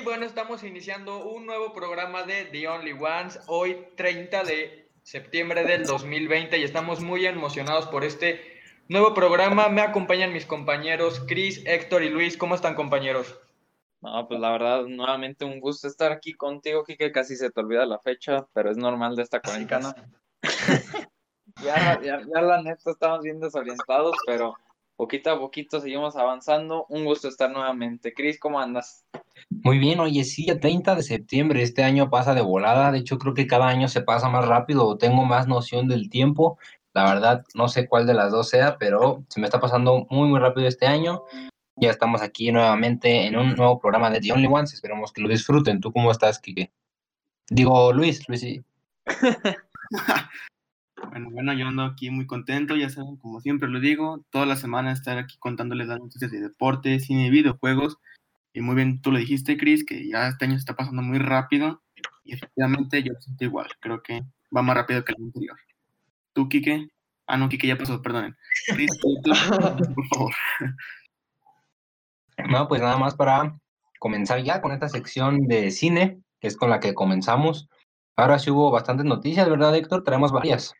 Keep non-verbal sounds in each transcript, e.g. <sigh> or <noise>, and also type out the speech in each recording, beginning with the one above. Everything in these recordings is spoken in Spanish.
Y bueno, estamos iniciando un nuevo programa de The Only Ones, hoy 30 de septiembre del 2020 y estamos muy emocionados por este nuevo programa. Me acompañan mis compañeros Chris, Héctor y Luis. ¿Cómo están compañeros? No, pues la verdad, nuevamente un gusto estar aquí contigo, que casi se te olvida la fecha, pero es normal de esta cuarentena. <laughs> ya, ya, ya la neta estamos bien desorientados, pero poquito a poquito seguimos avanzando. Un gusto estar nuevamente. Cris, ¿cómo andas? Muy bien, oye, sí, el 30 de septiembre, este año pasa de volada, de hecho creo que cada año se pasa más rápido, tengo más noción del tiempo, la verdad no sé cuál de las dos sea, pero se me está pasando muy, muy rápido este año. Ya estamos aquí nuevamente en un nuevo programa de The Only Ones, esperemos que lo disfruten. ¿Tú cómo estás, Kike? Digo, Luis, Luis, sí. <laughs> Bueno, bueno, yo ando aquí muy contento, ya saben, como siempre lo digo, toda la semana estar aquí contándoles las noticias de deporte, cine videojuegos. Y muy bien, tú lo dijiste, Chris, que ya este año se está pasando muy rápido. Y efectivamente yo lo siento igual, creo que va más rápido que el anterior. ¿Tú, Kike? Ah, no, Kike ya pasó, perdonen. Chris, <laughs> por favor. No, pues nada más para comenzar ya con esta sección de cine, que es con la que comenzamos. Ahora sí hubo bastantes noticias, ¿verdad, Héctor? Tenemos varias.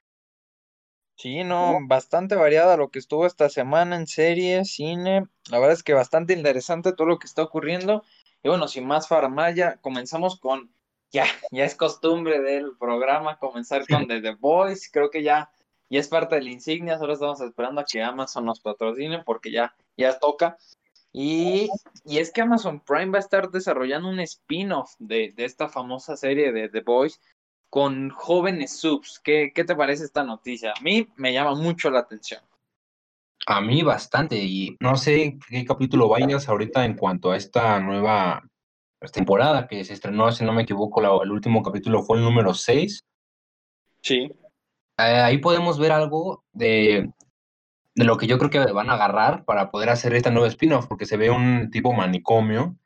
Sí, no, bastante variada lo que estuvo esta semana en serie, cine. La verdad es que bastante interesante todo lo que está ocurriendo. Y bueno, sin más farmaya, comenzamos con, ya, ya es costumbre del programa comenzar con The, Voice. Creo que ya, ya es parte de la insignia. Solo estamos esperando a que Amazon nos patrocine porque ya, ya toca. Y, y es que Amazon Prime va a estar desarrollando un spin-off de, de esta famosa serie de The Voice con jóvenes subs. ¿Qué, ¿Qué te parece esta noticia? A mí me llama mucho la atención. A mí bastante, y no sé qué capítulo vayas ahorita en cuanto a esta nueva temporada que se estrenó, si no me equivoco, el último capítulo fue el número 6. Sí. Eh, ahí podemos ver algo de, de lo que yo creo que van a agarrar para poder hacer esta nueva spin-off, porque se ve un tipo manicomio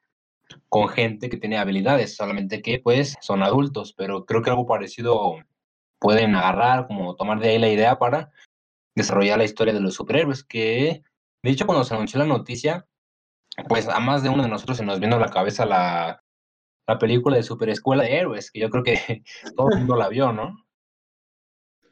con gente que tiene habilidades, solamente que pues son adultos, pero creo que algo parecido pueden agarrar, como tomar de ahí la idea para desarrollar la historia de los superhéroes, que de hecho cuando se anunció la noticia, pues a más de uno de nosotros se nos vino a la cabeza la, la película de Super Escuela de Héroes, que yo creo que <laughs> todo el mundo la vio, ¿no?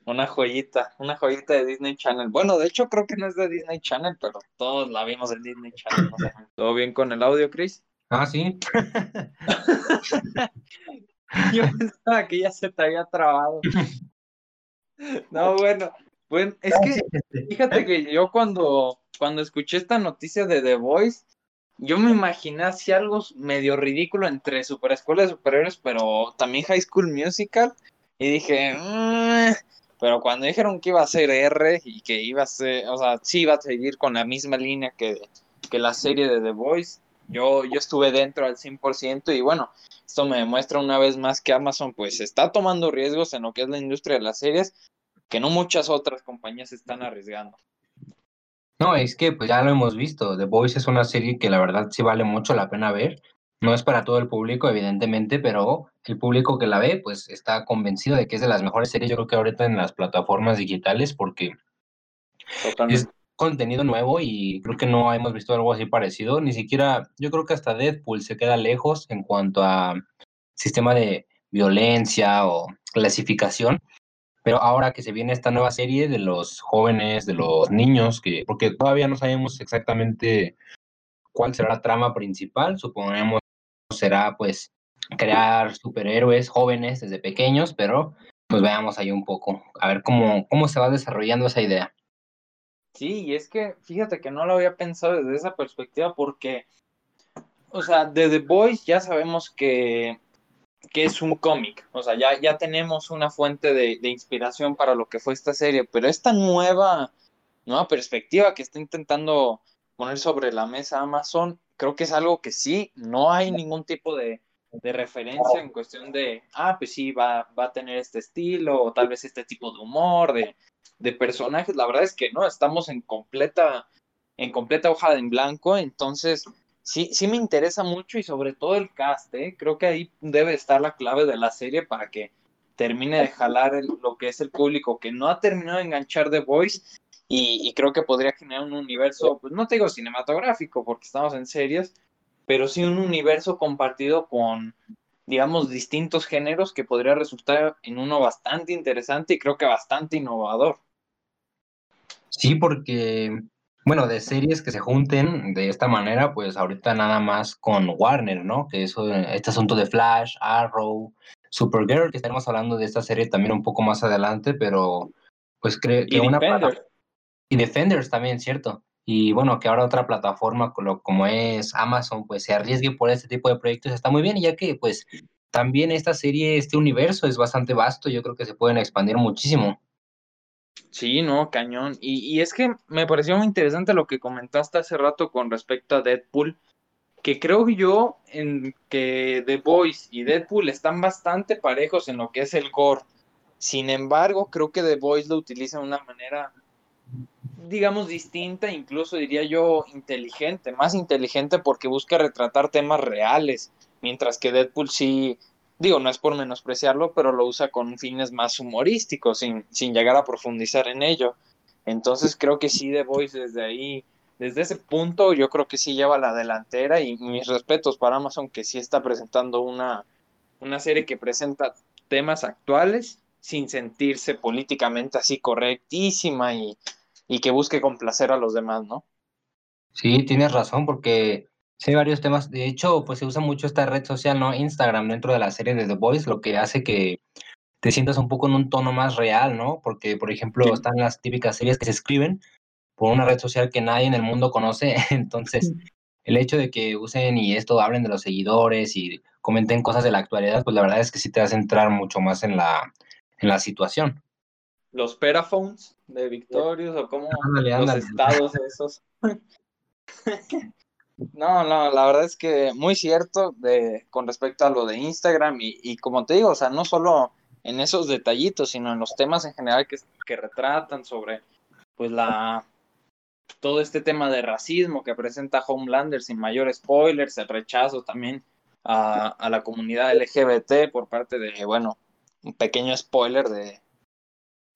Una joyita, una joyita de Disney Channel. Bueno, de hecho creo que no es de Disney Channel, pero todos la vimos en Disney Channel. <laughs> ¿Todo bien con el audio, Chris? Ah, sí. <laughs> Yo pensaba que ya se te había trabado. <laughs> No, bueno, bueno, es que fíjate que yo cuando, cuando escuché esta noticia de The Voice, yo me imaginé así algo medio ridículo entre Super Escuela de Superhéroes, pero también High School Musical, y dije, mm", pero cuando dijeron que iba a ser R y que iba a ser, o sea, sí iba a seguir con la misma línea que, que la serie de The Voice, yo, yo estuve dentro al 100% y bueno, esto me demuestra una vez más que Amazon pues está tomando riesgos en lo que es la industria de las series que no muchas otras compañías están arriesgando. No, es que pues ya lo hemos visto, The Voice es una serie que la verdad sí vale mucho la pena ver. No es para todo el público, evidentemente, pero el público que la ve, pues está convencido de que es de las mejores series, yo creo que ahorita en las plataformas digitales, porque es, contenido nuevo y creo que no hemos visto algo así parecido. Ni siquiera, yo creo que hasta Deadpool se queda lejos en cuanto a sistema de violencia o clasificación. Pero ahora que se viene esta nueva serie de los jóvenes, de los niños, que porque todavía no sabemos exactamente cuál será la trama principal, suponemos será pues crear superhéroes jóvenes desde pequeños, pero pues veamos ahí un poco, a ver cómo, cómo se va desarrollando esa idea. Sí, y es que fíjate que no lo había pensado desde esa perspectiva porque, o sea, de The Boys ya sabemos que, que es un cómic, o sea, ya, ya tenemos una fuente de, de, inspiración para lo que fue esta serie, pero esta nueva, nueva perspectiva que está intentando poner sobre la mesa Amazon, creo que es algo que sí, no hay ningún tipo de, de referencia en cuestión de, ah, pues sí, va, va a tener este estilo, o tal vez este tipo de humor, de, de personajes, la verdad es que no, estamos en completa, en completa hoja en blanco, entonces sí, sí me interesa mucho y sobre todo el cast, ¿eh? creo que ahí debe estar la clave de la serie para que termine de jalar lo que es el público que no ha terminado de enganchar The Voice y, y, creo que podría generar un universo, pues no te digo cinematográfico porque estamos en series, pero sí un universo compartido con, digamos, distintos géneros que podría resultar en uno bastante interesante y creo que bastante innovador. Sí, porque, bueno, de series que se junten de esta manera, pues ahorita nada más con Warner, ¿no? Que eso, este asunto de Flash, Arrow, Supergirl, que estaremos hablando de esta serie también un poco más adelante, pero pues creo que una Defenders. y Defenders también, cierto. Y bueno, que ahora otra plataforma como, es Amazon, pues se arriesgue por este tipo de proyectos, está muy bien, y ya que pues también esta serie, este universo es bastante vasto, yo creo que se pueden expandir muchísimo. Sí, no, cañón. Y, y es que me pareció muy interesante lo que comentaste hace rato con respecto a Deadpool, que creo yo en que The Boys y Deadpool están bastante parejos en lo que es el gore. Sin embargo, creo que The Boys lo utiliza de una manera, digamos, distinta, incluso diría yo inteligente, más inteligente porque busca retratar temas reales, mientras que Deadpool sí, digo, no es por menospreciarlo, pero lo usa con fines más humorísticos, sin, sin llegar a profundizar en ello. Entonces creo que sí The Voice desde ahí, desde ese punto, yo creo que sí lleva la delantera y mis respetos para Amazon que sí está presentando una, una serie que presenta temas actuales sin sentirse políticamente así correctísima y, y que busque complacer a los demás, ¿no? Sí, tienes razón, porque sí hay varios temas. De hecho, pues se usa mucho esta red social, ¿no? Instagram dentro de la serie de The Voice, lo que hace que te sientas un poco en un tono más real, ¿no? Porque, por ejemplo, Sí. están las típicas series que se escriben por una red social que nadie en el mundo conoce. <laughs> Entonces, el hecho de que usen y esto hablen de los seguidores y comenten cosas de la actualidad, pues la verdad es que sí te hace entrar mucho más en la, en la situación. Los Peraphones de Victorious o como Ándale, los ándale. estados esos. <laughs> <laughs> No, no, la verdad es que muy cierto de, con respecto a lo de Instagram y, y como te digo, o sea, no solo en esos detallitos, sino en los temas en general que, que retratan sobre, pues, la, todo este tema de racismo que presenta Homelander sin mayor spoilers, el rechazo también a, a la comunidad LGBT por parte de, bueno, un pequeño spoiler de,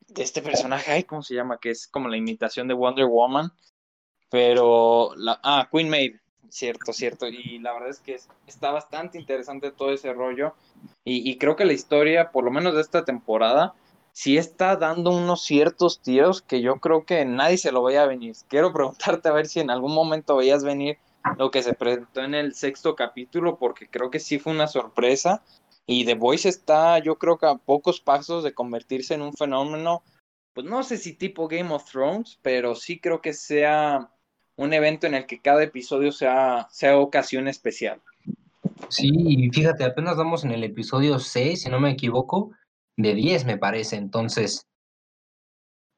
de este personaje, ay, ¿cómo se llama? Que es como la imitación de Wonder Woman, pero, la, ah, Queen Maeve, cierto, cierto, y la verdad es que es- está bastante interesante todo ese rollo, y, creo que la historia, por lo menos de esta temporada, sí está dando unos ciertos tiros que yo creo que nadie se lo veía venir. Quiero preguntarte a ver si en algún momento veías venir lo que se presentó en el sexto capítulo, porque creo que sí fue una sorpresa. Y The Voice está, yo creo que a pocos pasos de convertirse en un fenómeno, pues no sé si tipo Game of Thrones, pero sí creo que sea un evento en el que cada episodio sea, sea ocasión especial. Sí, y fíjate, apenas vamos en el episodio 6, si no me equivoco, de 10 me parece, entonces,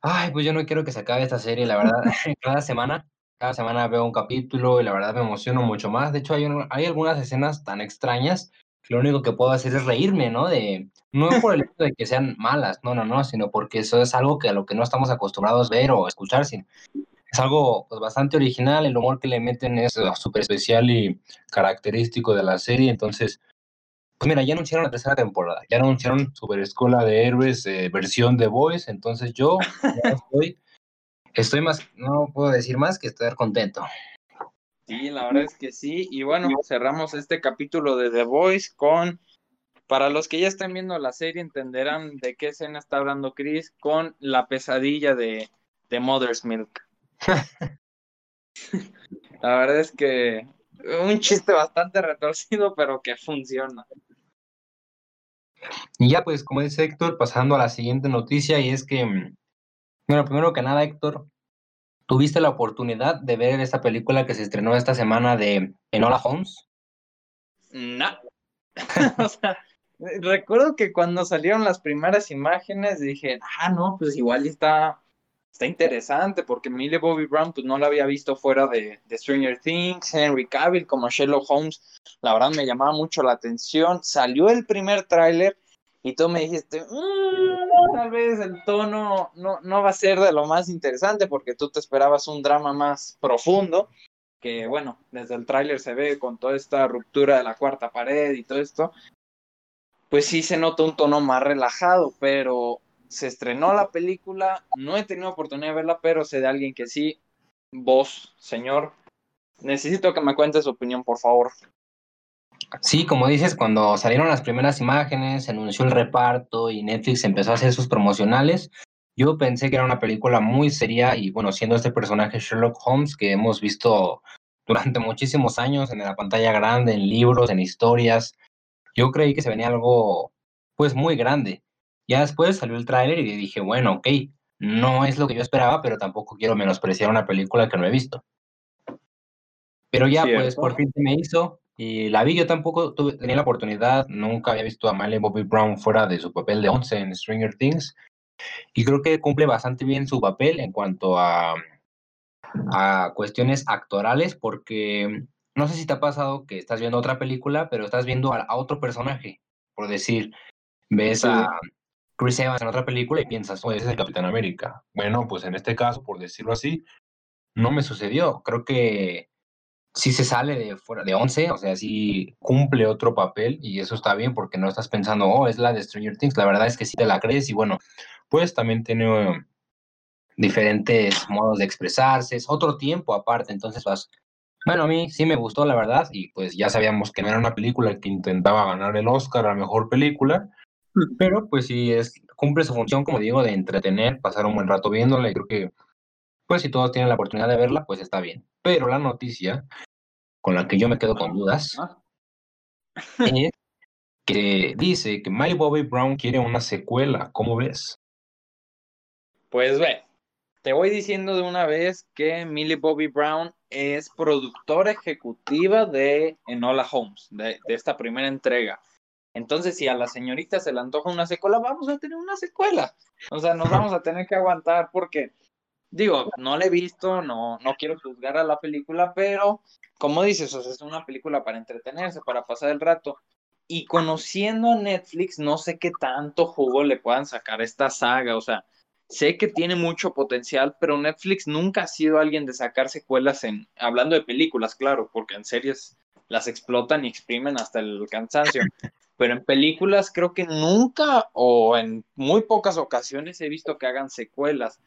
ay, pues yo no quiero que se acabe esta serie, la verdad, <laughs> cada semana, cada semana veo un capítulo y la verdad me emociono mucho más, de hecho hay, un- hay algunas escenas tan extrañas que lo único que puedo hacer es reírme, ¿no? De, no <laughs> por el hecho de que sean malas, no, no, no, sino porque eso es algo que a lo que no estamos acostumbrados a ver o escuchar, sino es algo pues, bastante original, el humor que le meten es uh, súper especial y característico de la serie, entonces, pues mira, ya anunciaron la tercera temporada, ya anunciaron Super Escuela de Héroes eh, versión de Voice, entonces yo <laughs> ya estoy, estoy más, no puedo decir más que estar contento. Sí, la verdad es que sí. Y bueno, cerramos este capítulo de The Voice con, para los que ya están viendo la serie, entenderán de qué escena está hablando Chris, con la pesadilla de, de Mother's Milk. <laughs> La verdad es que un chiste bastante retorcido, pero que funciona. Y ya pues, como dice Héctor, pasando a la siguiente noticia, y es que, mm, bueno, primero que nada, Héctor, ¿tuviste la oportunidad de ver esta película que se estrenó esta semana de Enola Holmes? No. <laughs> o sea, recuerdo que cuando salieron las primeras imágenes dije, ah, no, pues igual está, está interesante, porque Millie Bobby Brown pues no la había visto fuera de, de Stranger Things, Henry Cavill como Sherlock Holmes, la verdad me llamaba mucho la atención, salió el primer tráiler y tú me dijiste, "Mm, tal vez el tono no, no va a ser de lo más interesante porque tú te esperabas un drama más profundo, que bueno, desde el tráiler se ve con toda esta ruptura de la cuarta pared y todo esto, pues sí se nota un tono más relajado, pero se estrenó la película, no he tenido oportunidad de verla, pero sé de alguien que sí, vos, señor, necesito que me cuentes su opinión, por favor. Sí, como dices, cuando salieron las primeras imágenes, se anunció el reparto y Netflix empezó a hacer sus promocionales, yo pensé que era una película muy seria y bueno, siendo este personaje Sherlock Holmes que hemos visto durante muchísimos años en la pantalla grande, en libros, en historias, yo creí que se venía algo pues muy grande. Ya después salió el tráiler y dije, bueno, ok, no es lo que yo esperaba, pero tampoco quiero menospreciar una película que no he visto. Pero ya, pues por fin se me hizo y la vi. Yo tampoco tuve, tenía la oportunidad, nunca había visto a Miley Bobby Brown fuera de su papel de Once en Stranger Things. Y creo que cumple bastante bien su papel en cuanto a, a cuestiones actorales, porque no sé si te ha pasado que estás viendo otra película, pero estás viendo a, otro personaje. Por decir, ves a Chris Evans en otra película y piensas, oh, ese es el Capitán América. Bueno, pues en este caso, por decirlo así, no me sucedió. Creo que sí se sale de fuera de 11, o sea, sí cumple otro papel y eso está bien porque no estás pensando, oh, es la de Stranger Things. La verdad es que sí te la crees y bueno, pues también tiene diferentes modos de expresarse, es otro tiempo aparte, entonces vas, bueno, a mí sí me gustó la verdad y pues ya sabíamos que no era una película que intentaba ganar el Oscar a la mejor película, pero pues sí es, cumple su función, como digo, de entretener, pasar un buen rato viéndola y creo que pues si todos tienen la oportunidad de verla, pues está bien. Pero la noticia con la que yo me quedo con dudas es que dice que Miley Bobby Brown quiere una secuela, ¿cómo ves? Pues ve, te voy diciendo de una vez que Millie Bobby Brown es productora ejecutiva de Enola Holmes, de, esta primera entrega. Entonces, si a la señorita se le antoja una secuela, vamos a tener una secuela. O sea, nos vamos a tener que aguantar porque, digo, no la he visto, no, no quiero juzgar a la película, pero como dices, o sea, es una película para entretenerse, para pasar el rato. Y conociendo a Netflix, no sé qué tanto jugo le puedan sacar a esta saga. O sea, Sé que tiene mucho potencial, pero Netflix nunca ha sido alguien de sacar secuelas en, hablando de películas, claro, porque en series las explotan y exprimen hasta el cansancio. <laughs> Pero en películas creo que nunca o en muy pocas ocasiones he visto que hagan secuelas.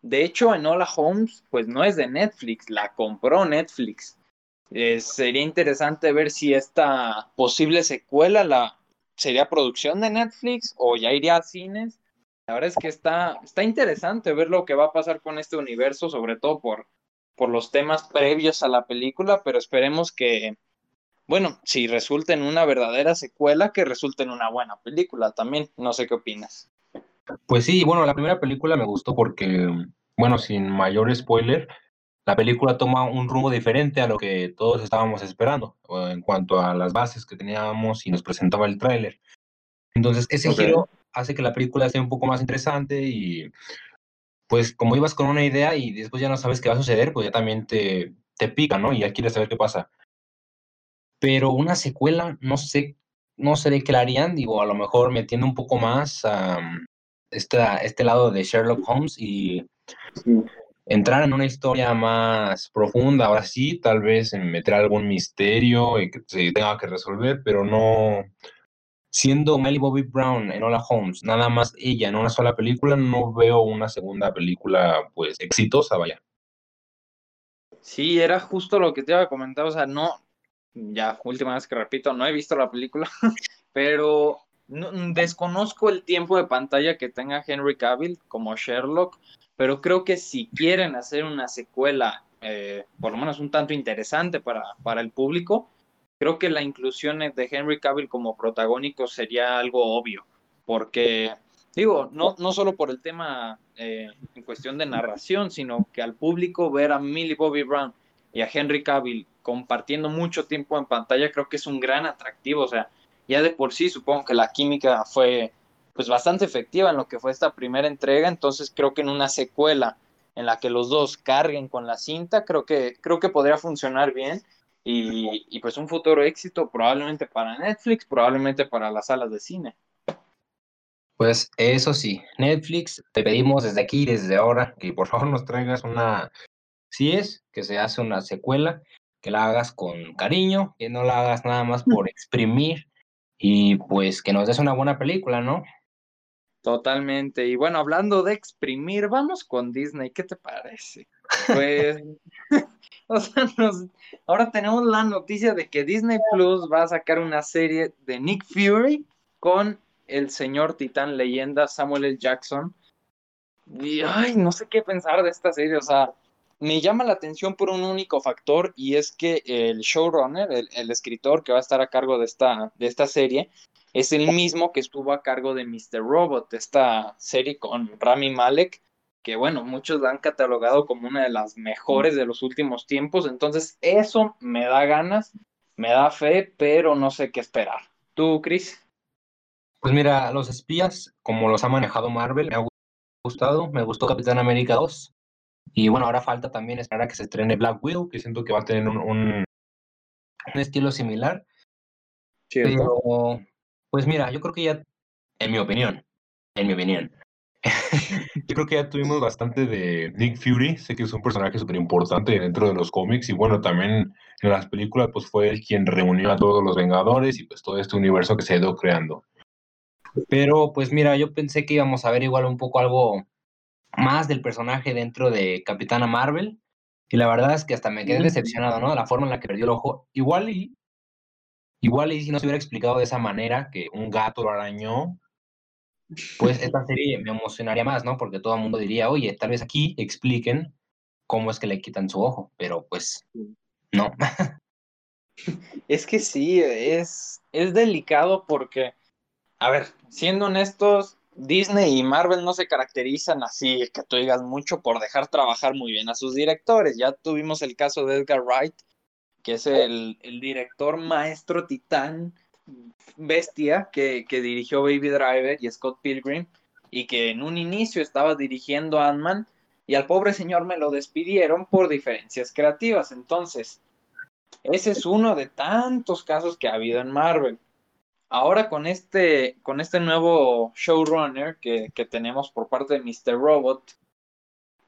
De hecho, en Hola Holmes, pues no es de Netflix, la compró Netflix. Sería interesante ver si esta posible secuela la sería producción de Netflix o ya iría a cines la verdad es que está, está interesante ver lo que va a pasar con este universo, sobre todo por, por los temas previos a la película, pero esperemos que, bueno, si resulta en una verdadera secuela, que resulte en una buena película también. No sé qué opinas. Pues sí, bueno, la primera película me gustó porque, bueno, sin mayor spoiler, la película toma un rumbo diferente a lo que todos estábamos esperando en cuanto a las bases que teníamos y nos presentaba el tráiler. Entonces, ese giro hace que la película sea un poco más interesante y pues como ibas con una idea y después ya no sabes qué va a suceder, pues ya también te, te pica, ¿no? Y ya quieres saber qué pasa. Pero una secuela, no sé, no sé de qué la harían, digo, a lo mejor metiendo un poco más a este, este lado de Sherlock Holmes y entrar en una historia más profunda, ahora sí, tal vez en meter algún misterio y que se tenga que resolver, pero no, siendo Miley Bobby Brown en Hola Holmes, nada más ella en una sola película, no veo una segunda película pues exitosa, vaya. Sí, era justo lo que te iba a comentar, o sea, no, ya última vez que repito, no he visto la película, <laughs> pero desconozco el tiempo de pantalla que tenga Henry Cavill como Sherlock, pero creo que si quieren hacer una secuela, eh, por lo menos un tanto interesante para, para el público, creo que la inclusión de Henry Cavill como protagónico sería algo obvio, porque digo, no, no solo por el tema eh, en cuestión de narración, sino que al público ver a Millie Bobby Brown y a Henry Cavill compartiendo mucho tiempo en pantalla, creo que es un gran atractivo, o sea, ya de por sí supongo que la química fue pues bastante efectiva en lo que fue esta primera entrega, entonces creo que en una secuela en la que los dos carguen con la cinta, creo que creo que podría funcionar bien y, pues un futuro éxito probablemente para Netflix, probablemente para las salas de cine. Pues eso sí, Netflix, te pedimos desde aquí, desde ahora, que por favor nos traigas una, si es que se hace una secuela, que la hagas con cariño, que no la hagas nada más por exprimir y pues que nos des una buena película, ¿no? Totalmente. Y bueno, hablando de exprimir, vamos con Disney, ¿qué te parece? Pues <laughs> o sea, ahora tenemos la noticia de que Disney Plus va a sacar una serie de Nick Fury con el señor titán leyenda Samuel L. Jackson. Y ay, no sé qué pensar de esta serie, o sea, me llama la atención por un único factor y es que el showrunner, el, escritor que va a estar a cargo de esta, de esta serie, es el mismo que estuvo a cargo de Mr. Robot, esta serie con Rami Malek, que bueno, muchos la han catalogado como una de las mejores de los últimos tiempos, entonces eso me da ganas, me da fe, pero no sé qué esperar. ¿Tú, Chris? Pues mira, los espías, como los ha manejado Marvel, me ha gustado, me gustó Capitán América 2, y bueno, ahora falta también esperar a que se estrene Black Widow, que siento que va a tener un, un, estilo similar. Pero, pues mira, yo creo que ya, en mi opinión, en mi opinión, <laughs> yo creo que ya tuvimos bastante de Nick Fury, sé que es un personaje súper importante dentro de los cómics y bueno, también en las películas pues fue él quien reunió a todos los Vengadores y pues todo este universo que se ha ido creando. Pero pues mira, yo pensé que íbamos a ver igual un poco algo más del personaje dentro de Capitana Marvel. Y la verdad es que hasta me quedé decepcionado, ¿no? La forma en la que perdió el ojo. Igual y, igual y si no se hubiera explicado de esa manera, que un gato lo arañó, pues esta <laughs> serie me emocionaría más, ¿no? Porque todo el mundo diría, oye, tal vez aquí expliquen cómo es que le quitan su ojo, pero pues no. <laughs> Es que sí, es, es delicado porque, a ver, siendo honestos, Disney y Marvel no se caracterizan así, que tú digas mucho por dejar trabajar muy bien a sus directores. Ya tuvimos el caso de Edgar Wright, que es el, director maestro titán bestia que, que, dirigió Baby Driver y Scott Pilgrim, y que en un inicio estaba dirigiendo Ant-Man, y al pobre señor me lo despidieron por diferencias creativas. Entonces, ese es uno de tantos casos que ha habido en Marvel. Ahora con este, con este nuevo showrunner que, que tenemos por parte de Mr. Robot,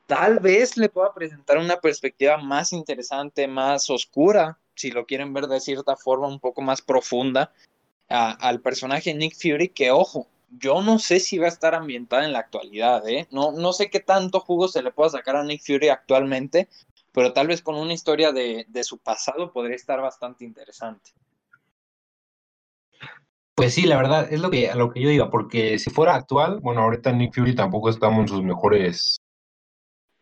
tal vez le pueda presentar una perspectiva más interesante, más oscura, si lo quieren ver de cierta forma, un poco más profunda, al personaje Nick Fury, que ojo, yo no sé si va a estar ambientada en la actualidad, ¿eh? No, no sé qué tanto jugo se le pueda sacar a Nick Fury actualmente, pero tal vez con una historia de, de su pasado podría estar bastante interesante. Pues sí, la verdad, es lo que, a lo que yo diga, porque si fuera actual, bueno, ahorita Nick Fury tampoco estamos en sus mejores.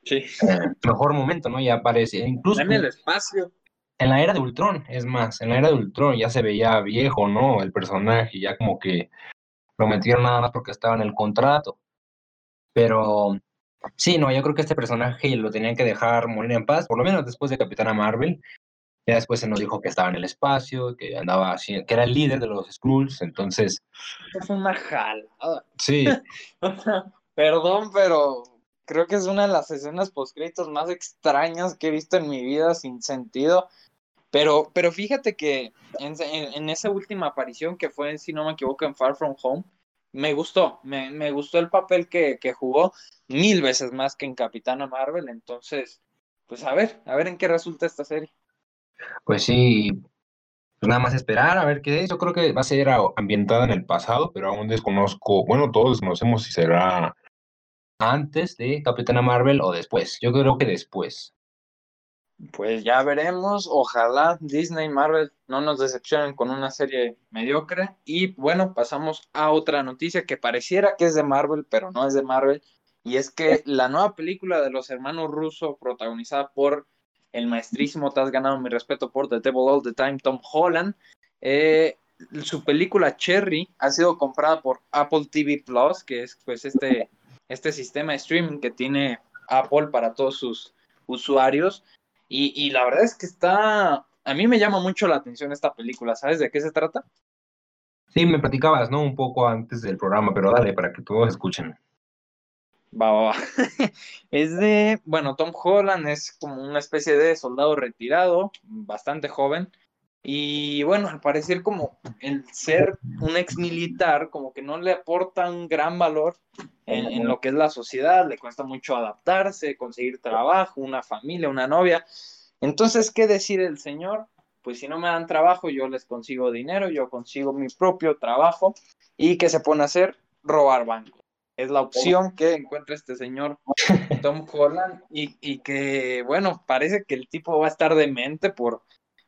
Sí. Eh, mejor momento, ¿no? Ya aparece. Incluso. En el espacio. En la era de Ultron, es más, en la era de Ultron ya se veía viejo, ¿no? El personaje, ya como que lo metieron nada más porque estaba en el contrato. Pero sí, no, yo creo que este personaje lo tenían que dejar morir en paz, por lo menos después de Capitana Marvel. Ya después se nos dijo que estaba en el espacio, que andaba así, que era el líder de los Skrulls, entonces. Es una jalada. Sí. <laughs> Perdón, pero creo que es una de las escenas postcritos más extrañas que he visto en mi vida sin sentido. Pero, pero fíjate que en, esa última aparición que fue, si no me equivoco, en Far From Home, me gustó, me, me gustó el papel que, que jugó mil veces más que en Capitana Marvel. Entonces, pues a ver, a ver en qué resulta esta serie. Pues sí, pues nada más esperar a ver qué es. Yo creo que va a ser ambientada en el pasado, pero aún desconozco, bueno, todos desconocemos si será antes de Capitana Marvel o después. Yo creo que después. Pues ya veremos. Ojalá Disney y Marvel no nos decepcionen con una serie mediocre. Y bueno, pasamos a otra noticia que pareciera que es de Marvel, pero no es de Marvel. Y es que la nueva película de los hermanos rusos, protagonizada por el maestrísimo, te has ganado mi respeto por The Devil All the Time, Tom Holland. Eh, su película Cherry ha sido comprada por Apple TV Plus, que es pues este, este sistema de streaming que tiene Apple para todos sus usuarios. Y, y, la verdad es que está, a mí me llama mucho la atención esta película, ¿sabes de qué se trata? Sí, me platicabas, ¿no? Un poco antes del programa, pero dale, para que todos escuchen. Va, va, va. <laughs> es de, bueno, Tom Holland es como una especie de soldado retirado, bastante joven. Y bueno, al parecer como el ser un ex militar, como que no le aporta un gran valor en, lo que es la sociedad, le cuesta mucho adaptarse, conseguir trabajo, una familia, una novia. Entonces, ¿qué decide el señor? Pues si no me dan trabajo, yo les consigo dinero, yo consigo mi propio trabajo. ¿Y qué se pone a hacer? Robar bancos es la opción que encuentra este señor Tom <laughs> Holland y, y, que, bueno, parece que el tipo va a estar demente por,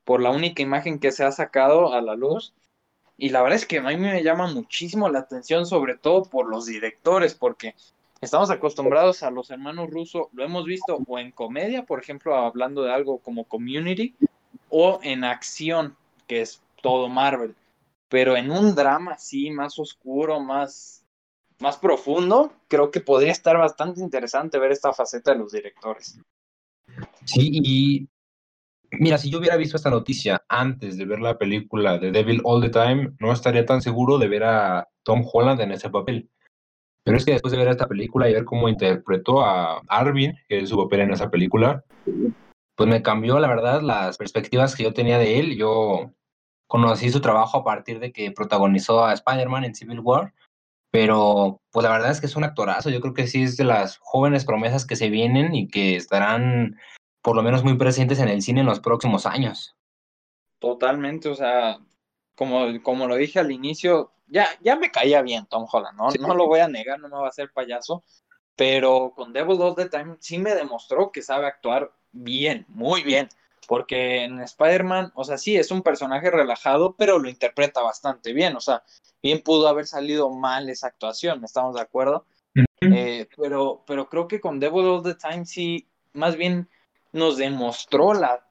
por la única imagen que se ha sacado a la luz. Y la verdad es que a mí me llama muchísimo la atención, sobre todo por los directores, porque estamos acostumbrados a los hermanos rusos, lo hemos visto o en comedia, por ejemplo, hablando de algo como Community, o en acción, que es todo Marvel. Pero en un drama así, más oscuro, más, más profundo, creo que podría estar bastante interesante ver esta faceta de los directores. Sí, y mira, si yo hubiera visto esta noticia antes de ver la película de Devil All the Time, no estaría tan seguro de ver a Tom Holland en ese papel. Pero es que después de ver esta película y ver cómo interpretó a Arvin, que es su papel en esa película, pues me cambió, la verdad, las perspectivas que yo tenía de él. Yo conocí su trabajo a partir de que protagonizó a Spider-Man en Civil War, pero pues la verdad es que es un actorazo. Yo creo que sí es de las jóvenes promesas que se vienen y que estarán por lo menos muy presentes en el cine en los próximos años. Totalmente, o sea, como, como lo dije al inicio, ya, ya me caía bien Tom Holland, ¿no? No lo voy a negar, no me va a hacer payaso, pero con Devil All the Time sí me demostró que sabe actuar bien, muy bien, porque en Spider-Man, o sea, sí, es un personaje relajado, pero lo interpreta bastante bien, o sea, bien pudo haber salido mal esa actuación, ¿estamos de acuerdo? Eh, pero, pero creo que con Devil All the Time sí, más bien nos demostró la,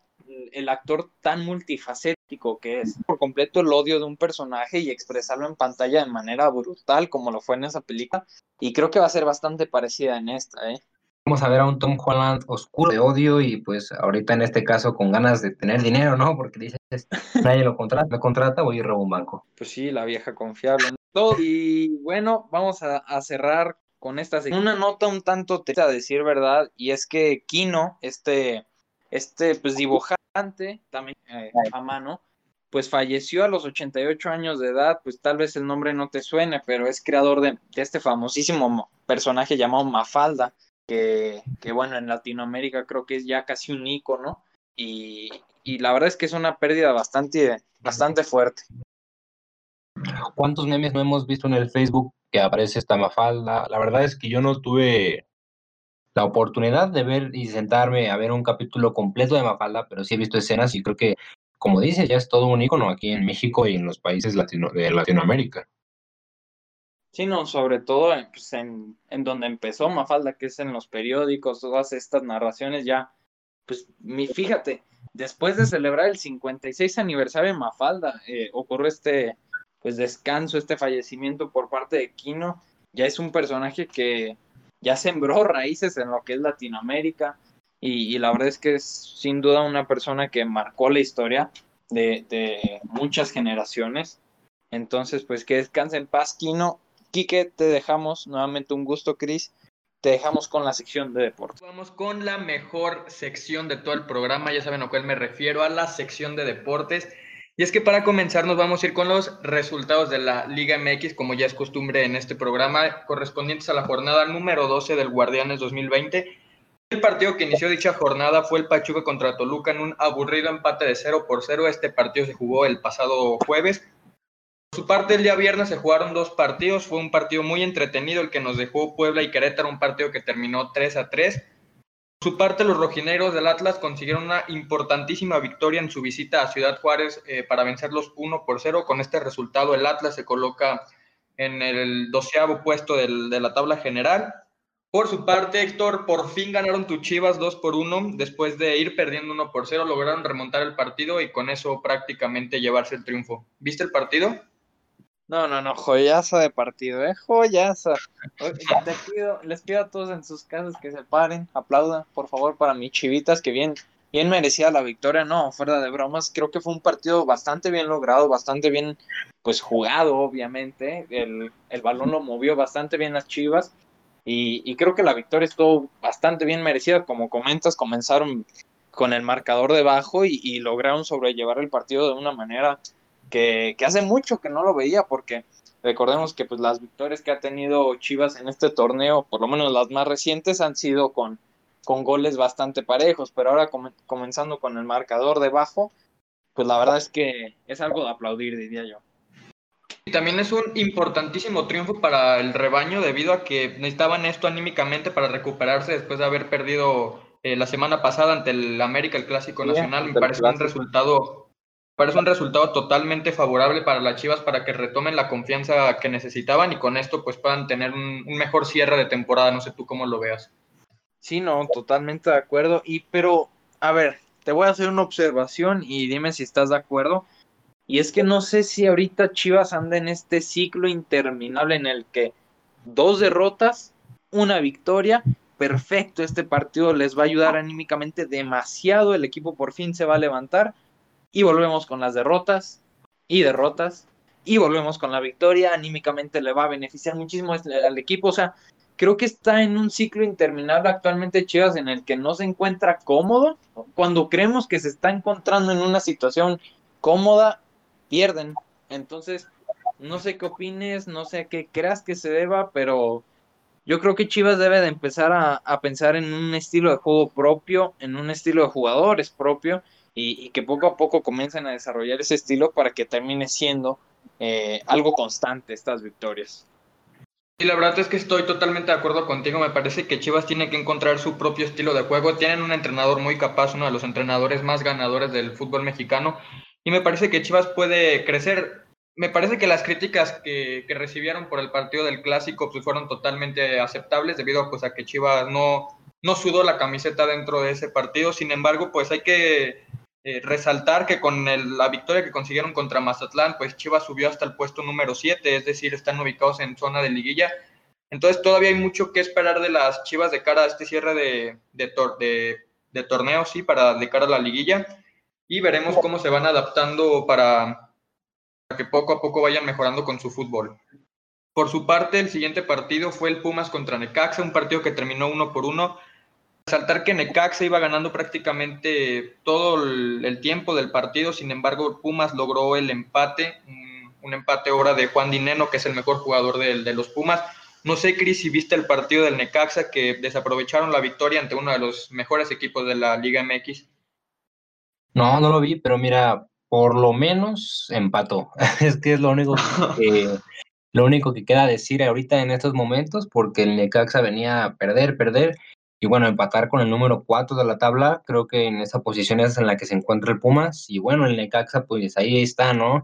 el actor tan multifacético que es por completo el odio de un personaje y expresarlo en pantalla de manera brutal como lo fue en esa película y creo que va a ser bastante parecida en esta, ¿eh? Vamos a ver a un Tom Holland oscuro de odio y pues ahorita en este caso con ganas de tener dinero, ¿no? Porque dices, nadie lo contrata, lo contrata, voy a robo un banco. Pues sí, la vieja confiable. Y bueno, vamos a, a cerrar con esta una nota un tanto triste a decir verdad y es que Kino, este este pues dibujante también eh, a mano, pues falleció a los 88 años de edad, pues tal vez el nombre no te suene, pero es creador de, este famosísimo personaje llamado Mafalda, que, bueno, en Latinoamérica creo que es ya casi un ícono, y, y la verdad es que es una pérdida bastante, bastante fuerte. ¿Cuántos memes no hemos visto en el Facebook que aparece esta Mafalda? La verdad es que yo no tuve la oportunidad de ver y sentarme a ver un capítulo completo de Mafalda, pero sí he visto escenas y creo que, como dice, ya es todo un icono aquí en México y en los países latino, de Latinoamérica. Sí, no, sobre todo pues, en, en, donde empezó Mafalda, que es en los periódicos, todas estas narraciones ya, pues mi, fíjate, después de celebrar el 56 aniversario de Mafalda, eh, ocurre este pues descanso, este fallecimiento por parte de Kino, ya es un personaje que ya sembró raíces en lo que es Latinoamérica y, la verdad es que es sin duda una persona que marcó la historia de, muchas generaciones. Entonces, pues que descanse en paz, Kino. Quique, te dejamos nuevamente un gusto, Cris. Te dejamos con la sección de deportes. Vamos con la mejor sección de todo el programa. Ya saben a cuál me refiero, a la sección de deportes. Y es que para comenzar nos vamos a ir con los resultados de la Liga MX, como ya es costumbre en este programa, correspondientes a la jornada número 12 del Guardianes 2020. El partido que inició dicha jornada fue el Pachuca contra Toluca en un aburrido empate de 0 por 0. Este partido se jugó el pasado jueves. Por su parte, el día viernes se jugaron dos partidos. Fue un partido muy entretenido el que nos dejó Puebla y Querétaro, un partido que terminó 3 a 3 su parte, los rojineros del Atlas consiguieron una importantísima victoria en su visita a Ciudad Juárez eh, para vencerlos 1 por 0. Con este resultado, el Atlas se coloca en el doceavo puesto de la tabla general. Por su parte, Héctor, por fin ganaron tus Chivas 2 por 1. Después de ir perdiendo 1 por 0, lograron remontar el partido y con eso prácticamente llevarse el triunfo. ¿Viste el partido? No, no, no, joyaza de partido, ¿eh? Joyaza. Les pido, les pido a todos en sus casas que se paren, aplaudan, por favor, para mis chivitas, que bien, bien merecía la victoria, no, fuera de bromas, creo que fue un partido bastante bien logrado, bastante bien, pues, jugado, obviamente, el, el balón lo movió bastante bien las chivas, y, y creo que la victoria estuvo bastante bien merecida, como comentas, comenzaron con el marcador debajo y lograron sobrellevar el partido de una manera que, hace mucho que no lo veía porque recordemos que pues las victorias que ha tenido Chivas en este torneo, por lo menos las más recientes, han sido con, con goles bastante parejos, pero ahora comenzando con el marcador debajo, pues la verdad es que es algo de aplaudir, diría yo. Y también es un importantísimo triunfo para el rebaño debido a que necesitaban esto anímicamente para recuperarse después de haber perdido eh, la semana pasada ante el América, el Clásico Sí, Nacional. Me parece un resultado, parece un resultado totalmente favorable para las Chivas para que retomen la confianza que necesitaban y con esto pues puedan tener un, mejor cierre de temporada. No sé tú cómo lo veas. Sí, no, totalmente de acuerdo. Y pero, a ver, te voy a hacer una observación y dime si estás de acuerdo. Y es que no sé si ahorita Chivas anda en este ciclo interminable en el que dos derrotas, una victoria, perfecto, este partido les va a ayudar anímicamente demasiado, el equipo por fin se va a levantar y volvemos con las derrotas y derrotas y volvemos con la victoria, anímicamente le va a beneficiar muchísimo al equipo, o sea, creo que está en un ciclo interminable actualmente Chivas en el que no se encuentra cómodo. Cuando creemos que se está encontrando en una situación cómoda, pierden. Entonces, no sé qué opines, no sé qué creas que se deba, pero yo creo que Chivas debe de empezar a, a pensar en un estilo de juego propio, en un estilo de jugadores propio, y, y que poco a poco comiencen a desarrollar ese estilo para que termine siendo eh, algo constante estas victorias. Y la verdad es que estoy totalmente de acuerdo contigo. Me parece que Chivas tiene que encontrar su propio estilo de juego. Tienen un entrenador muy capaz, uno de los entrenadores más ganadores del fútbol mexicano. Y me parece que Chivas puede crecer. Me parece que las críticas que, que recibieron por el partido del clásico pues, fueron totalmente aceptables debido pues, a que Chivas no, no sudó la camiseta dentro de ese partido. Sin embargo, pues hay que eh, resaltar que con la victoria que consiguieron contra Mazatlán, pues Chivas subió hasta el puesto número 7, es decir, están ubicados en zona de liguilla. Entonces todavía hay mucho que esperar de las Chivas de cara a este cierre de, de, tor torneo, sí, para de cara a la liguilla. Y veremos cómo se van adaptando para, para que poco a poco vayan mejorando con su fútbol. Por su parte, el siguiente partido fue el Pumas contra Necaxa, un partido que terminó uno por uno resaltar que Necaxa iba ganando prácticamente todo el, tiempo del partido, sin embargo Pumas logró el empate, un, un empate ahora de Juan Dineno, que es el mejor jugador de, de, los Pumas. No sé, Cris, si viste el partido del Necaxa, que desaprovecharon la victoria ante uno de los mejores equipos de la Liga MX. No, no lo vi, pero mira, por lo menos empató. <laughs> es que es lo único que, <laughs> lo único que queda decir ahorita en estos momentos, porque el Necaxa venía a perder, perder, y bueno, empatar con el número 4 de la tabla, creo que en esa posición es en la que se encuentra el Pumas. Y bueno, el Necaxa, pues ahí está, ¿no?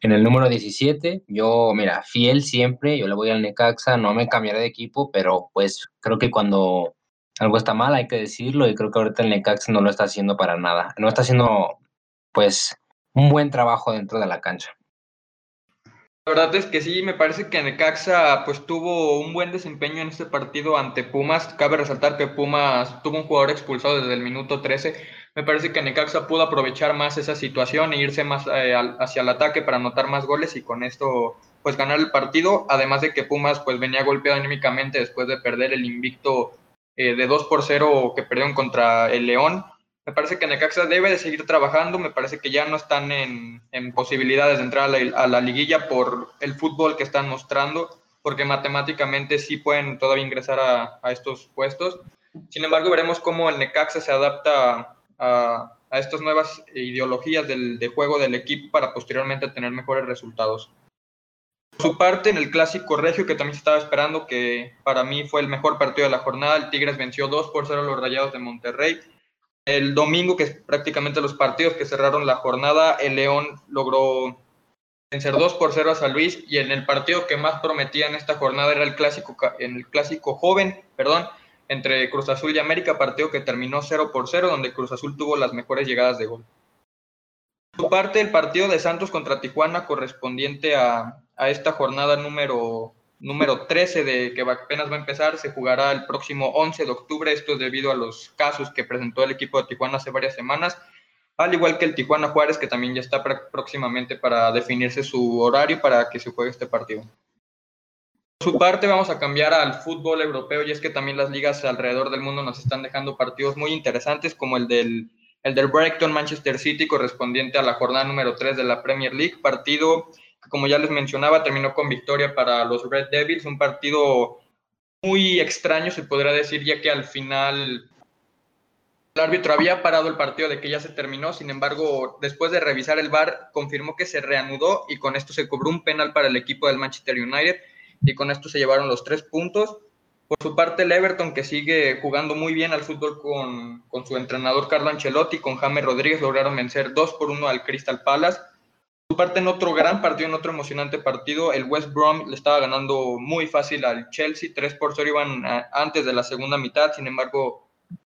En el número 17, yo, mira, fiel siempre, yo le voy al Necaxa, no me cambiaré de equipo, pero pues creo que cuando algo está mal hay que decirlo y creo que ahorita el Necaxa no lo está haciendo para nada. No está haciendo, pues, un buen trabajo dentro de la cancha. La verdad es que sí, me parece que Necaxa pues tuvo un buen desempeño en este partido ante Pumas. Cabe resaltar que Pumas tuvo un jugador expulsado desde el minuto 13. Me parece que Necaxa pudo aprovechar más esa situación e irse más eh, hacia el ataque para anotar más goles y con esto pues ganar el partido. Además de que Pumas pues venía golpeado anímicamente después de perder el invicto eh, de 2 por 0 que perdieron contra el León. Me parece que Necaxa debe de seguir trabajando, me parece que ya no están en, en posibilidades de entrar a la, a la, liguilla por el fútbol que están mostrando, porque matemáticamente sí pueden todavía ingresar a, a estos puestos. Sin embargo, veremos cómo el Necaxa se adapta a, a estas nuevas ideologías del, de juego del equipo para posteriormente tener mejores resultados. Por su parte, en el clásico regio, que también se estaba esperando, que para mí fue el mejor partido de la jornada, el Tigres venció 2 por 0 a los Rayados de Monterrey el domingo, que es prácticamente los partidos que cerraron la jornada, el León logró vencer 2 por 0 a San Luis y en el partido que más prometía en esta jornada era el clásico, en el clásico joven, perdón, entre Cruz Azul y América, partido que terminó 0 por 0, donde Cruz Azul tuvo las mejores llegadas de gol. Por parte, el partido de Santos contra Tijuana correspondiente a, a esta jornada número número 13 de que apenas va a empezar, se jugará el próximo 11 de octubre, esto es debido a los casos que presentó el equipo de Tijuana hace varias semanas, al igual que el Tijuana Juárez, que también ya está próximamente para definirse su horario para que se juegue este partido. Por su parte, vamos a cambiar al fútbol europeo y es que también las ligas alrededor del mundo nos están dejando partidos muy interesantes como el del, el del Brighton Manchester City correspondiente a la jornada número 3 de la Premier League, partido como ya les mencionaba, terminó con victoria para los Red Devils, un partido muy extraño, se podrá decir, ya que al final El árbitro había parado el partido de que ya se terminó, sin embargo, después de revisar el VAR, confirmó que se reanudó y con esto se cobró un penal para el equipo del Manchester United y con esto se llevaron los tres puntos. Por su parte, el Everton, que sigue jugando muy bien al fútbol con, con su entrenador Carlo Ancelotti, con James Rodríguez, lograron vencer 2 por 1 al Crystal Palace. Parte, en otro gran partido, en otro emocionante partido, el West Brom le estaba ganando muy fácil al Chelsea, 3 por 0 iban antes de la segunda mitad, sin embargo,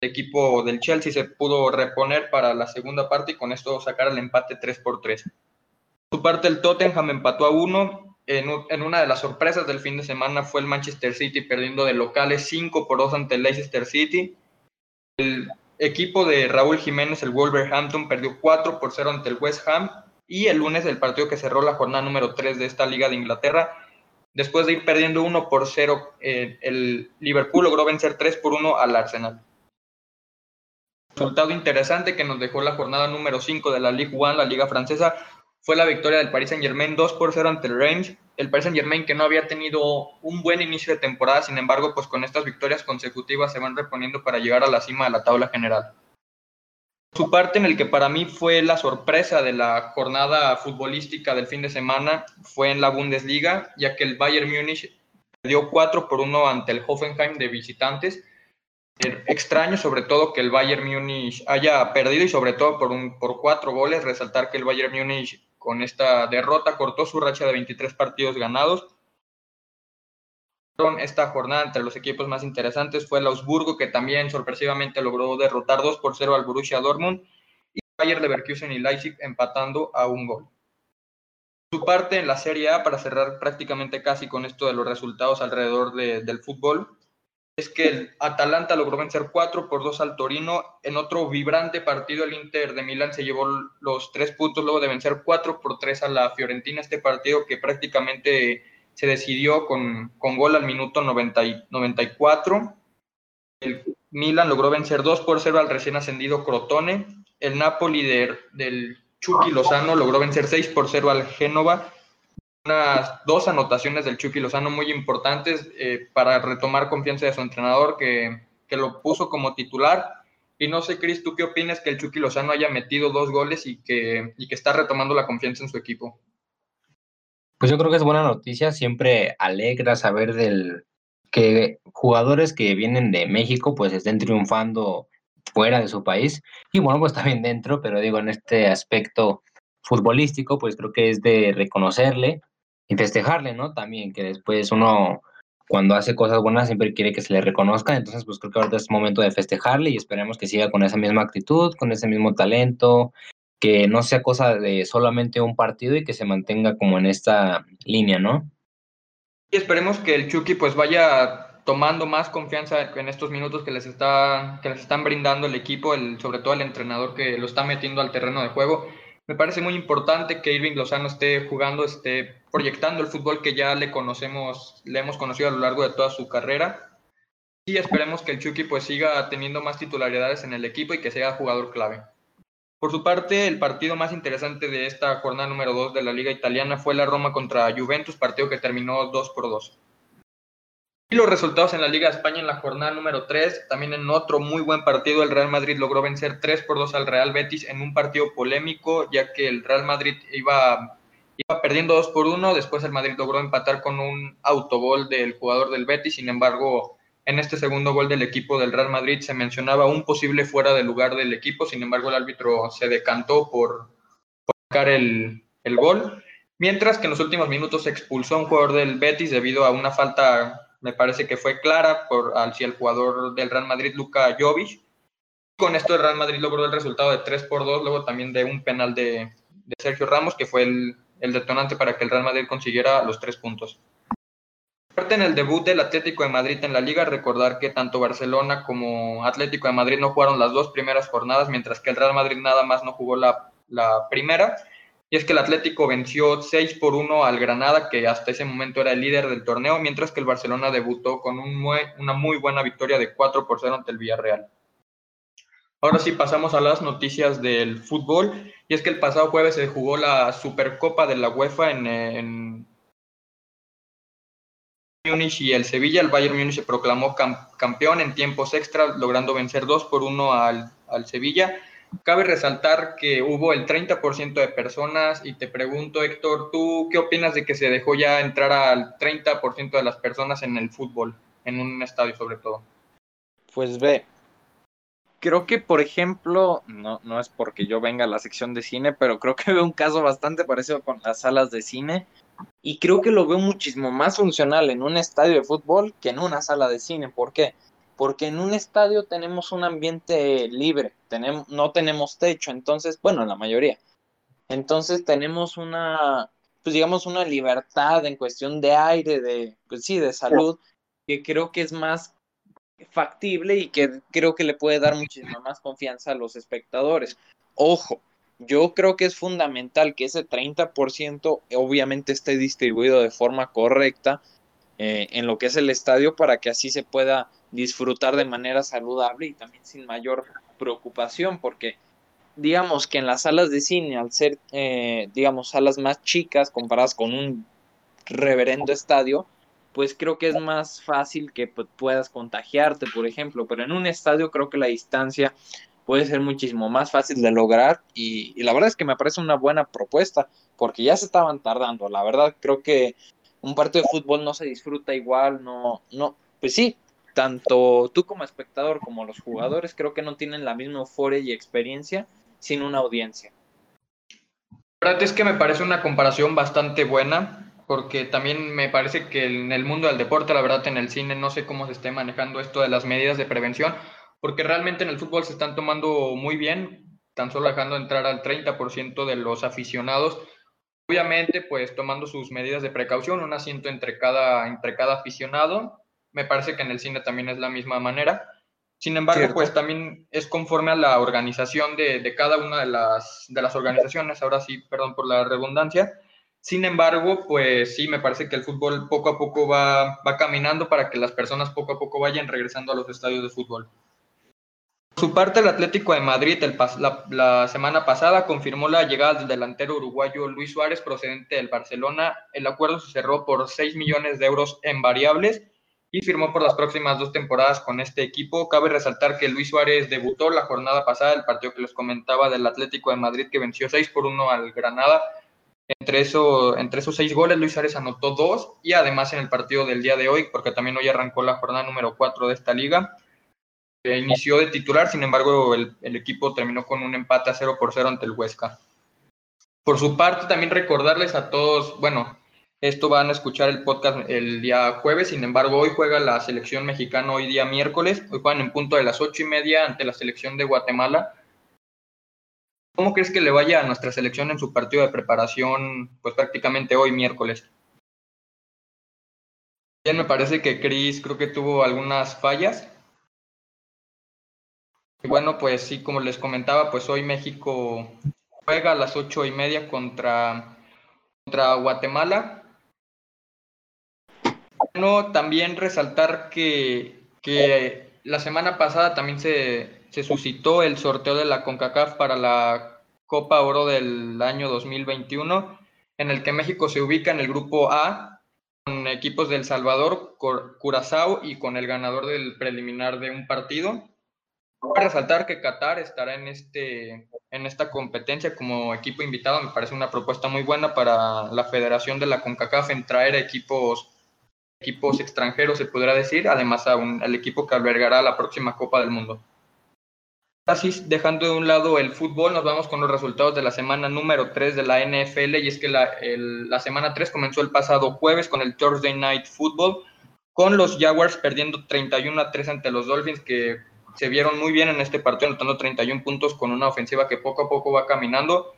el equipo del Chelsea se pudo reponer para la segunda parte y con esto sacar el empate 3 por 3. Por su parte, el Tottenham empató a 1 en, una de las sorpresas del fin de semana fue el Manchester City perdiendo de locales 5 por 2 ante el Leicester City. El equipo de Raúl Jiménez, el Wolverhampton, perdió 4 por 0 ante el West Ham. Y el lunes, el partido que cerró la jornada número 3 de esta Liga de Inglaterra, después de ir perdiendo 1 por 0, eh, el Liverpool logró vencer 3 por 1 al Arsenal. Resultado interesante que nos dejó la jornada número 5 de la Ligue 1, la Liga Francesa, fue la victoria del Paris Saint Germain 2 por 0 ante el Reims. El Paris Saint Germain que no había tenido un buen inicio de temporada, sin embargo, pues con estas victorias consecutivas se van reponiendo para llegar a la cima de la tabla general. Su parte en el que para mí fue la sorpresa de la jornada futbolística del fin de semana fue en la Bundesliga, ya que el Bayern Múnich dio 4 por 1 ante el Hoffenheim de visitantes. Extraño sobre todo que el Bayern Múnich haya perdido y sobre todo por, un, por cuatro goles, resaltar que el Bayern Múnich con esta derrota cortó su racha de 23 partidos ganados. Esta jornada entre los equipos más interesantes fue el Augsburgo, que también sorpresivamente logró derrotar 2 por 0 al Borussia Dortmund, y Bayer Leverkusen y Leipzig empatando a un gol. Su parte en la Serie A, para cerrar prácticamente casi con esto de los resultados alrededor del fútbol, es que el Atalanta logró vencer 4 por 2 al Torino. En otro vibrante partido, el Inter de Milán se llevó los tres puntos luego de vencer 4 por 3 a la Fiorentina. Este partido que prácticamente se decidió con, con gol al minuto 90 94. El Milan logró vencer 2 por 0 al recién ascendido Crotone. El Napoli del Chucky Lozano logró vencer 6 por 0 al Génova unas dos anotaciones del Chucky Lozano muy importantes eh, para retomar confianza de su entrenador que, que, lo puso como titular. Y no sé, Cris, ¿tú qué opinas que el Chucky Lozano haya metido dos goles y que, y que está retomando la confianza en su equipo? Pues yo creo que es buena noticia, siempre alegra saber del que jugadores que vienen de México pues estén triunfando fuera de su país y bueno, pues también dentro, pero digo, en este aspecto futbolístico, pues creo que es de reconocerle y festejarle, ¿no? También que después uno cuando hace cosas buenas siempre quiere que se le reconozca, entonces pues creo que ahorita es momento de festejarle y esperemos que siga con esa misma actitud, con ese mismo talento, que no sea cosa de solamente un partido y que se mantenga como en esta línea, ¿no? Y esperemos que el Chucky pues vaya tomando más confianza en estos minutos que les está que les están brindando el equipo, el, sobre todo el entrenador que lo está metiendo al terreno de juego me parece muy importante que Irving Lozano esté jugando, esté proyectando el fútbol que ya le conocemos, le hemos conocido a lo largo de toda su carrera. Y esperemos que el Chucky pues siga teniendo más titularidades en el equipo y que sea jugador clave. Por su parte, el partido más interesante de esta jornada número 2 de la Liga Italiana fue la Roma contra Juventus, partido que terminó 2 por 2. Y los resultados en la Liga de España en la jornada número 3, también en otro muy buen partido, el Real Madrid logró vencer 3 por 2 al Real Betis en un partido polémico, ya que el Real Madrid iba, iba perdiendo 2 por 1, después el Madrid logró empatar con un autogol del jugador del Betis, sin embargo, en este segundo gol del equipo del Real Madrid se mencionaba un posible fuera de lugar del equipo, sin embargo el árbitro se decantó por, el, el gol, mientras que en los últimos minutos se expulsó a un jugador del Betis debido a una falta me parece que fue clara por hacia el jugador del Real Madrid, Luka Jovic. Con esto el Real Madrid logró el resultado de 3 por 2, luego también de un penal de, Sergio Ramos, que fue el, detonante para que el Real Madrid consiguiera los tres puntos. En el debut del Atlético de Madrid en la liga, recordar que tanto Barcelona como Atlético de Madrid no jugaron las dos primeras jornadas, mientras que el Real Madrid nada más no jugó la, la primera y es que el Atlético venció 6 por 1 al Granada, que hasta ese momento era el líder del torneo, mientras que el Barcelona debutó con una muy buena victoria de 4 por 0 ante el Villarreal. Ahora sí pasamos a las noticias del fútbol, y es que el pasado jueves se jugó la Supercopa de la UEFA en, Múnich y el Sevilla. El Bayern Múnich se proclamó campeón en tiempos extra, logrando vencer 2 por 1 al, al Sevilla. Cabe resaltar que hubo el 30% de personas y te pregunto, Héctor, ¿tú qué opinas de que se dejó ya entrar al 30% de las personas en el fútbol, en un estadio sobre todo? Pues ve, creo que por ejemplo, no, no es porque yo venga a la sección de cine, pero creo que veo un caso bastante parecido con las salas de cine y creo que lo veo muchísimo más funcional en un estadio de fútbol que en una sala de cine. ¿Por qué? porque en un estadio tenemos un ambiente libre, tenemos, no tenemos techo, entonces, bueno, la mayoría. Entonces tenemos una, pues digamos, una libertad en cuestión de aire, de, pues sí, de salud, que creo que es más factible y que creo que le puede dar muchísima más confianza a los espectadores. Ojo, yo creo que es fundamental que ese 30% obviamente esté distribuido de forma correcta eh, en lo que es el estadio para que así se pueda disfrutar de manera saludable y también sin mayor preocupación, porque digamos que en las salas de cine, al ser, eh, digamos, salas más chicas comparadas con un reverendo estadio, pues creo que es más fácil que pues, puedas contagiarte, por ejemplo, pero en un estadio creo que la distancia puede ser muchísimo más fácil de lograr y, y la verdad es que me parece una buena propuesta porque ya se estaban tardando, la verdad creo que un partido de fútbol no se disfruta igual, no, no, pues sí, tanto tú como espectador como los jugadores creo que no tienen la misma euforia y experiencia sin una audiencia. La verdad es que me parece una comparación bastante buena, porque también me parece que en el mundo del deporte, la verdad, en el cine, no sé cómo se esté manejando esto de las medidas de prevención, porque realmente en el fútbol se están tomando muy bien, tan solo dejando entrar al 30% de los aficionados, obviamente pues tomando sus medidas de precaución, un asiento entre cada, entre cada aficionado, me parece que en el cine también es la misma manera. Sin embargo, pues también es conforme a la organización de, de, cada una de las, de las organizaciones, ahora sí, perdón por la redundancia. Sin embargo, pues sí, me parece que el fútbol poco a poco va, va caminando para que las personas poco a poco vayan regresando a los estadios de fútbol. Su parte, el Atlético de Madrid la, semana pasada confirmó la llegada del delantero uruguayo Luis Suárez procedente del Barcelona. El acuerdo se cerró por 6 millones de euros en variables y firmó por las próximas dos temporadas con este equipo. Cabe resaltar que Luis Suárez debutó la jornada pasada, el partido que les comentaba del Atlético de Madrid que venció 6 por 1 al Granada. Entre, eso, entre esos seis goles, Luis Suárez anotó dos y además en el partido del día de hoy, porque también hoy arrancó la jornada número 4 de esta liga, inició de titular, sin embargo el, equipo terminó con un empate a 0 por 0 ante el Huesca. Por su parte, también recordarles a todos, bueno, esto van a escuchar el podcast el día jueves, sin embargo, hoy juega la selección mexicana, hoy día miércoles, hoy juegan en punto de las ocho y media ante la selección de Guatemala. ¿Cómo crees que le vaya a nuestra selección en su partido de preparación, pues prácticamente hoy miércoles? Bien, me parece que Chris creo que tuvo algunas fallas. Y bueno, pues sí, como les comentaba, pues hoy México juega a las ocho y media contra, contra Guatemala bueno también resaltar que, que la semana pasada también se, se, suscitó el sorteo de la CONCACAF para la Copa Oro del año 2021, en el que México se ubica en el grupo A con equipos de El Salvador, Curazao y con el ganador del preliminar de un partido. Voy resaltar que Qatar estará en, este, en esta competencia como equipo invitado. Me parece una propuesta muy buena para la Federación de la CONCACAF en traer equipos equipos extranjeros, se podrá decir, además al equipo que albergará la próxima Copa del Mundo. Así, dejando de un lado el fútbol, nos vamos con los resultados de la semana número 3 de la NFL, y es que la, el, la semana 3 comenzó el pasado jueves con el Thursday Night Football, con los Jaguars perdiendo 31 a 3 ante los Dolphins, que se vieron muy bien en este partido, anotando 31 puntos con una ofensiva que poco a poco va caminando.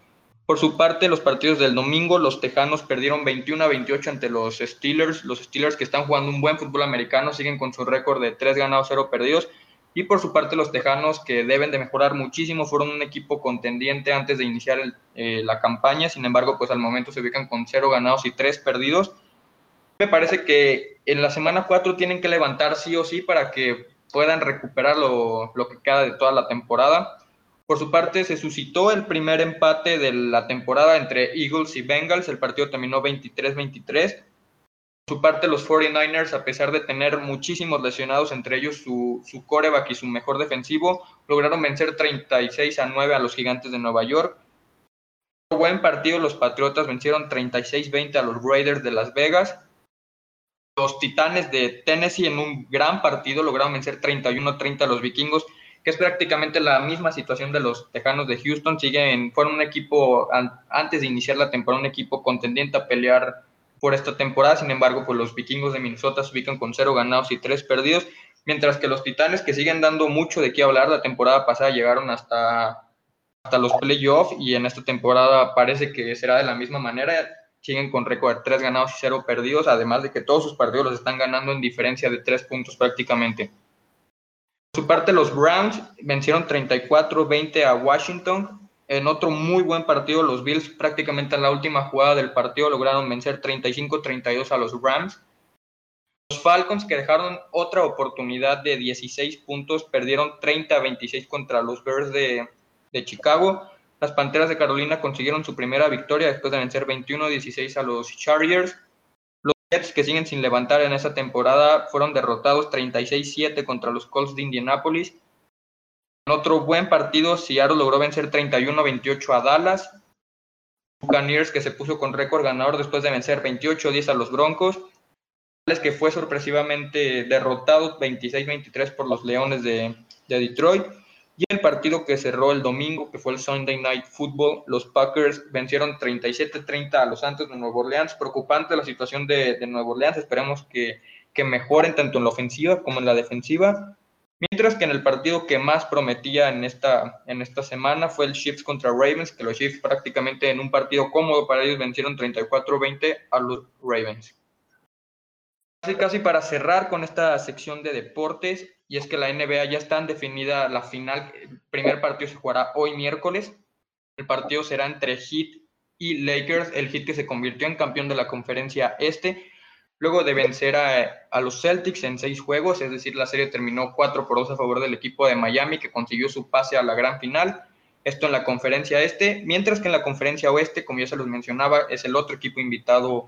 Por su parte, los partidos del domingo, los Tejanos perdieron 21 a 28 ante los Steelers. Los Steelers que están jugando un buen fútbol americano siguen con su récord de 3 ganados, 0 perdidos. Y por su parte, los Tejanos que deben de mejorar muchísimo, fueron un equipo contendiente antes de iniciar eh, la campaña. Sin embargo, pues al momento se ubican con 0 ganados y 3 perdidos. Me parece que en la semana 4 tienen que levantar sí o sí para que puedan recuperar lo, lo que queda de toda la temporada por su parte, se suscitó el primer empate de la temporada entre Eagles y Bengals. El partido terminó 23-23. Por su parte, los 49ers, a pesar de tener muchísimos lesionados, entre ellos su, su coreback y su mejor defensivo, lograron vencer 36 a 9 a los gigantes de Nueva York. Buen partido, los Patriotas vencieron 36-20 a los Raiders de Las Vegas. Los Titanes de Tennessee en un gran partido lograron vencer 31-30 a los Vikingos, que es prácticamente la misma situación de los Tejanos de Houston. Siguen, fueron un equipo, antes de iniciar la temporada, un equipo contendiente a pelear por esta temporada. Sin embargo, pues los vikingos de Minnesota se ubican con cero ganados y tres perdidos, mientras que los titanes que siguen dando mucho de qué hablar, la temporada pasada llegaron hasta, hasta los playoffs y en esta temporada parece que será de la misma manera. Siguen con récord de tres ganados y cero perdidos, además de que todos sus partidos los están ganando en diferencia de tres puntos prácticamente. Por su parte, los Browns vencieron 34-20 a Washington, en otro muy buen partido, los Bills prácticamente en la última jugada del partido lograron vencer 35-32 a los Rams. Los Falcons, que dejaron otra oportunidad de 16 puntos, perdieron 30-26 contra los Bears de, de, Chicago. Las Panteras de Carolina consiguieron su primera victoria después de vencer 21-16 a los Chargers. Los Jets, que siguen sin levantar en esa temporada, fueron derrotados 36-7 contra los Colts de Indianapolis. En otro buen partido, Seattle logró vencer 31-28 a Dallas. Buccaneers, que se puso con récord ganador después de vencer 28-10 a los Broncos. que fue sorpresivamente derrotado 26-23 por los Leones de, de, Detroit. Y el partido que cerró el domingo, que fue el Sunday Night Football, los Packers vencieron 37-30 a los Santos de Nueva Orleans. Preocupante la situación de, de Nueva Orleans. Esperemos que, que mejoren tanto en la ofensiva como en la defensiva. Mientras que en el partido que más prometía en esta, en esta semana fue el Chiefs contra Ravens, que los Chiefs prácticamente en un partido cómodo para ellos vencieron 34-20 a los Ravens. Casi, casi para cerrar con esta sección de deportes, y es que la NBA ya está definida la final, el primer partido se jugará hoy miércoles, el partido será entre Heat y Lakers, el Heat que se convirtió en campeón de la conferencia este, luego de vencer a, los Celtics en seis juegos, es decir, la serie terminó 4 por 2 a favor del equipo de Miami, que consiguió su pase a la gran final. Esto en la conferencia este, mientras que en la conferencia oeste, como ya se los mencionaba, es el otro equipo invitado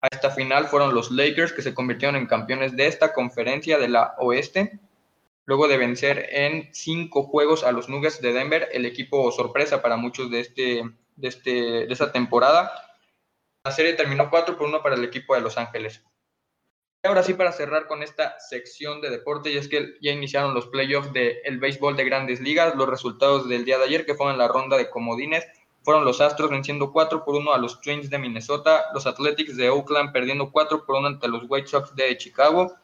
a esta final, fueron los Lakers, que se convirtieron en campeones de esta conferencia de la oeste, luego de vencer en cinco juegos a los Nuggets de Denver, el equipo sorpresa para muchos de, este, de, este, de esta temporada. La serie terminó 4 por 1 para el equipo de Los Ángeles. Ahora sí, para cerrar con esta sección de deporte, y es que ya iniciaron los playoffs del béisbol de grandes ligas. Los resultados del día de ayer, que fueron la ronda de comodines, fueron los Astros venciendo 4 por 1 a los Twins de Minnesota, los Athletics de Oakland perdiendo 4 por 1 ante los White Sox de Chicago,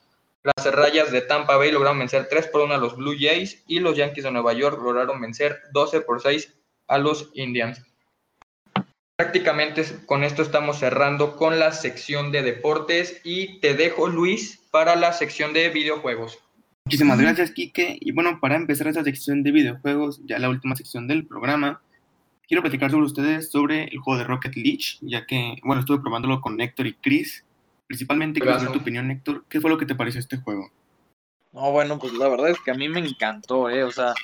las Rayas de Tampa Bay lograron vencer 3 por 1 a los Blue Jays y los Yankees de Nueva York lograron vencer 12 por 6 a los Indians. Prácticamente con esto estamos cerrando con la sección de deportes y te dejo, Luis, para la sección de videojuegos. Muchísimas gracias, Kike. Y bueno, para empezar esta sección de videojuegos, ya la última sección del programa, quiero platicar sobre ustedes sobre el juego de Rocket League, ya que, bueno, estuve probándolo con Héctor y Chris. Principalmente, quiero saber tu opinión, Héctor. ¿Qué fue lo que te pareció este juego? No, bueno, pues la verdad es que a mí me encantó, ¿eh? O sea,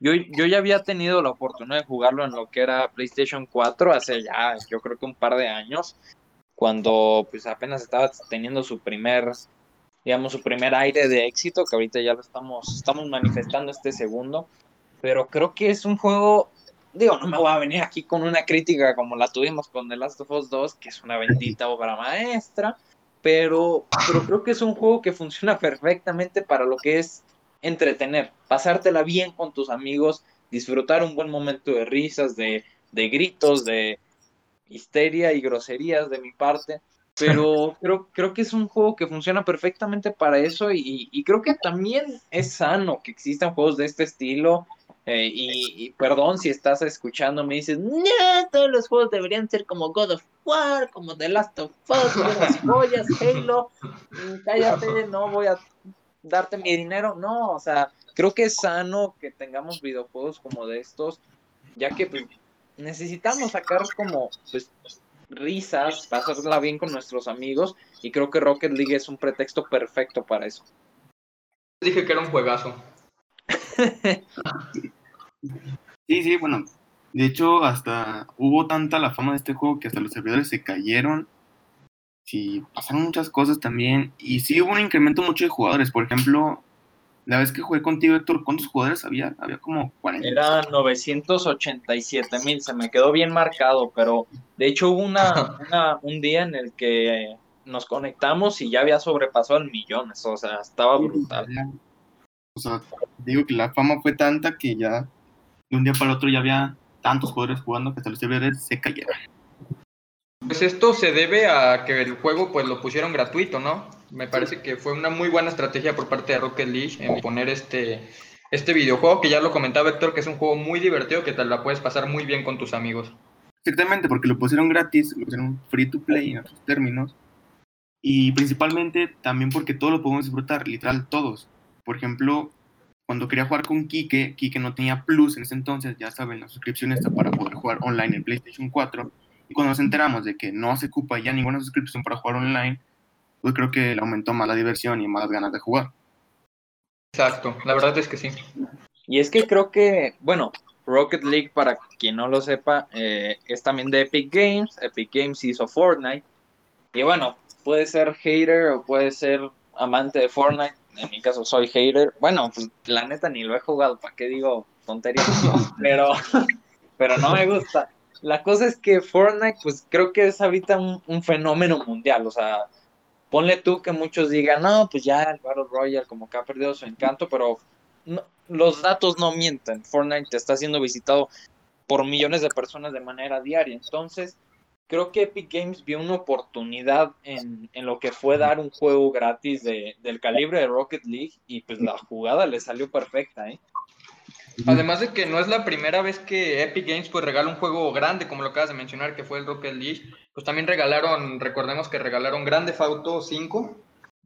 yo, yo ya había tenido la oportunidad de jugarlo en lo que era PlayStation 4 hace ya, yo creo que un par de años, cuando pues apenas estaba teniendo su primer, digamos, su primer aire de éxito, que ahorita ya lo estamos, estamos manifestando este segundo, pero creo que es un juego, digo, no me voy a venir aquí con una crítica como la tuvimos con The Last of Us 2, que es una bendita obra maestra, pero, pero creo que es un juego que funciona perfectamente para lo que es entretener, pasártela bien con tus amigos, disfrutar un buen momento de risas, de, de gritos, de histeria y groserías de mi parte. Pero <laughs> creo, creo que es un juego que funciona perfectamente para eso y, y creo que también es sano que existan juegos de este estilo. Eh, y, perdón si estás escuchando, me dices, no, todos los juegos deberían ser como God of War, como The Last of Us, las <laughs> joyas, Halo. Mm, cállate, no voy a darte mi dinero. No, o sea, creo que es sano que tengamos videojuegos como de estos, ya que pues, necesitamos sacar como pues, risas, pasarla bien con nuestros amigos, y creo que Rocket League es un pretexto perfecto para eso. Dije que era un juegazo. Sí, sí, bueno. De hecho, hasta hubo tanta la fama de este juego que hasta los servidores se cayeron sí, pasaron muchas cosas también. Y sí hubo un incremento mucho de jugadores. Por ejemplo, la vez que jugué contigo, Héctor, ¿cuántos jugadores había? Había como 40. Era 987 mil, se me quedó bien marcado, pero de hecho hubo una, <laughs> una, un día en el que nos conectamos y ya había sobrepasado el millones, o sea, estaba brutal. O sea, digo que la fama fue tanta que ya de un día para el otro ya había tantos jugadores jugando que hasta los servidores se cayeron. Pues esto se debe a que el juego pues lo pusieron gratuito, ¿no? Me parece que fue una muy buena estrategia por parte de Rocket League en poner este, este videojuego, que ya lo comentaba Héctor, que es un juego muy divertido, que te la puedes pasar muy bien con tus amigos. Exactamente, porque lo pusieron gratis, lo pusieron free to play en otros términos. Y principalmente también porque todos lo podemos disfrutar, literal todos. Por ejemplo, cuando quería jugar con Kike, Kike no tenía Plus en ese entonces, ya saben, la suscripción está para poder jugar online en PlayStation 4. Y cuando nos enteramos de que no se ocupa ya ninguna suscripción para jugar online, pues creo que le aumentó más la diversión y más ganas de jugar. Exacto, la verdad es que sí. Y es que creo que, bueno, Rocket League, para quien no lo sepa, eh, es también de Epic Games. Epic Games hizo Fortnite. Y bueno, puede ser hater o puede ser amante de Fortnite. En mi caso soy hater. Bueno, pues la neta ni lo he jugado, ¿para qué digo tonterías? <laughs> Pero, pero no me gusta. La cosa es que Fortnite, pues creo que es ahorita un, fenómeno mundial. O sea, ponle tú que muchos digan, no, pues ya el Battle Royale como que ha perdido su encanto, pero los datos no mienten. Fortnite está siendo visitado por millones de personas de manera diaria. Entonces, creo que Epic Games vio una oportunidad en, en lo que fue dar un juego gratis de, del calibre de Rocket League y pues la jugada le salió perfecta, ¿eh? Además de que no es la primera vez que Epic Games pues regala un juego grande, como lo acabas de mencionar, que fue el Rocket League, pues también regalaron, recordemos que regalaron Grande Auto 5,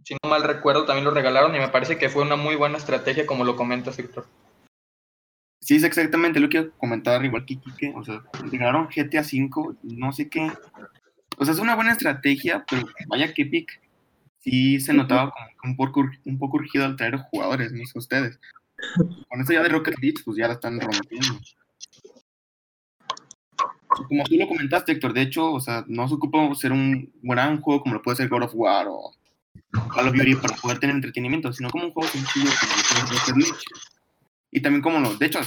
si no mal recuerdo, también lo regalaron y me parece que fue una muy buena estrategia, como lo comentas, Víctor. Sí, es exactamente lo que quiero comentar, igual que Kike, o sea, regalaron GTA 5, no sé qué. O sea, es una buena estrategia, pero vaya que Epic sí se notaba como un poco, un poco urgido al traer jugadores, no sé ustedes. Con eso ya de Rocket League, pues ya la están rompiendo. Como tú lo comentaste, Héctor, de hecho, o sea, no se ocupa ser un gran juego como lo puede ser God of War o Call of Duty para poder tener entretenimiento, sino como un juego sencillo como lo puede ser Rocket League. Y también como lo, de hecho,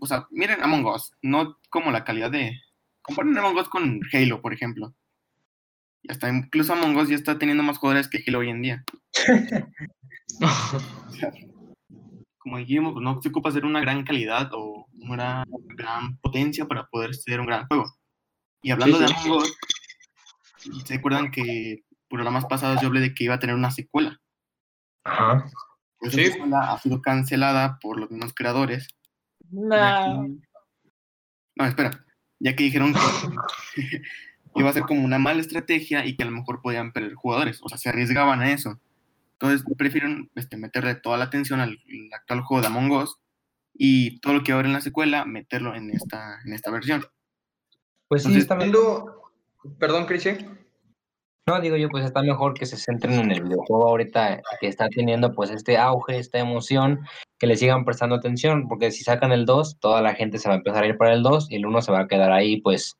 o sea, miren Among Us, no como la calidad de, comparen Among Us con Halo, por ejemplo. Y hasta incluso Among Us ya está teniendo más jugadores que Halo hoy en día. <laughs> O sea, como dijimos, pues no se ocupa ser una gran calidad o una gran potencia para poder ser un gran juego. Y hablando Sí, de. Among Us, ¿se acuerdan que programas pasados yo hablé de que iba a tener una secuela? Ajá. Pues Sí. ha sido cancelada por los mismos creadores. No. que- No, espera. Ya que dijeron que <laughs> iba a ser como una mala estrategia y que a lo mejor podían perder jugadores. O sea, se arriesgaban a eso. Entonces prefieren este, meterle toda la atención al, al actual juego de Among Us y todo lo que va a haber en la secuela, meterlo en esta, en esta versión. Pues sí, Entonces, está. Viendo- Perdón, Cristian. No, digo yo, pues está mejor que se centren en el videojuego ahorita que está teniendo pues este auge, esta emoción, que le sigan prestando atención, porque si sacan el 2, toda la gente se va a empezar a ir para el 2 y el 1 se va a quedar ahí pues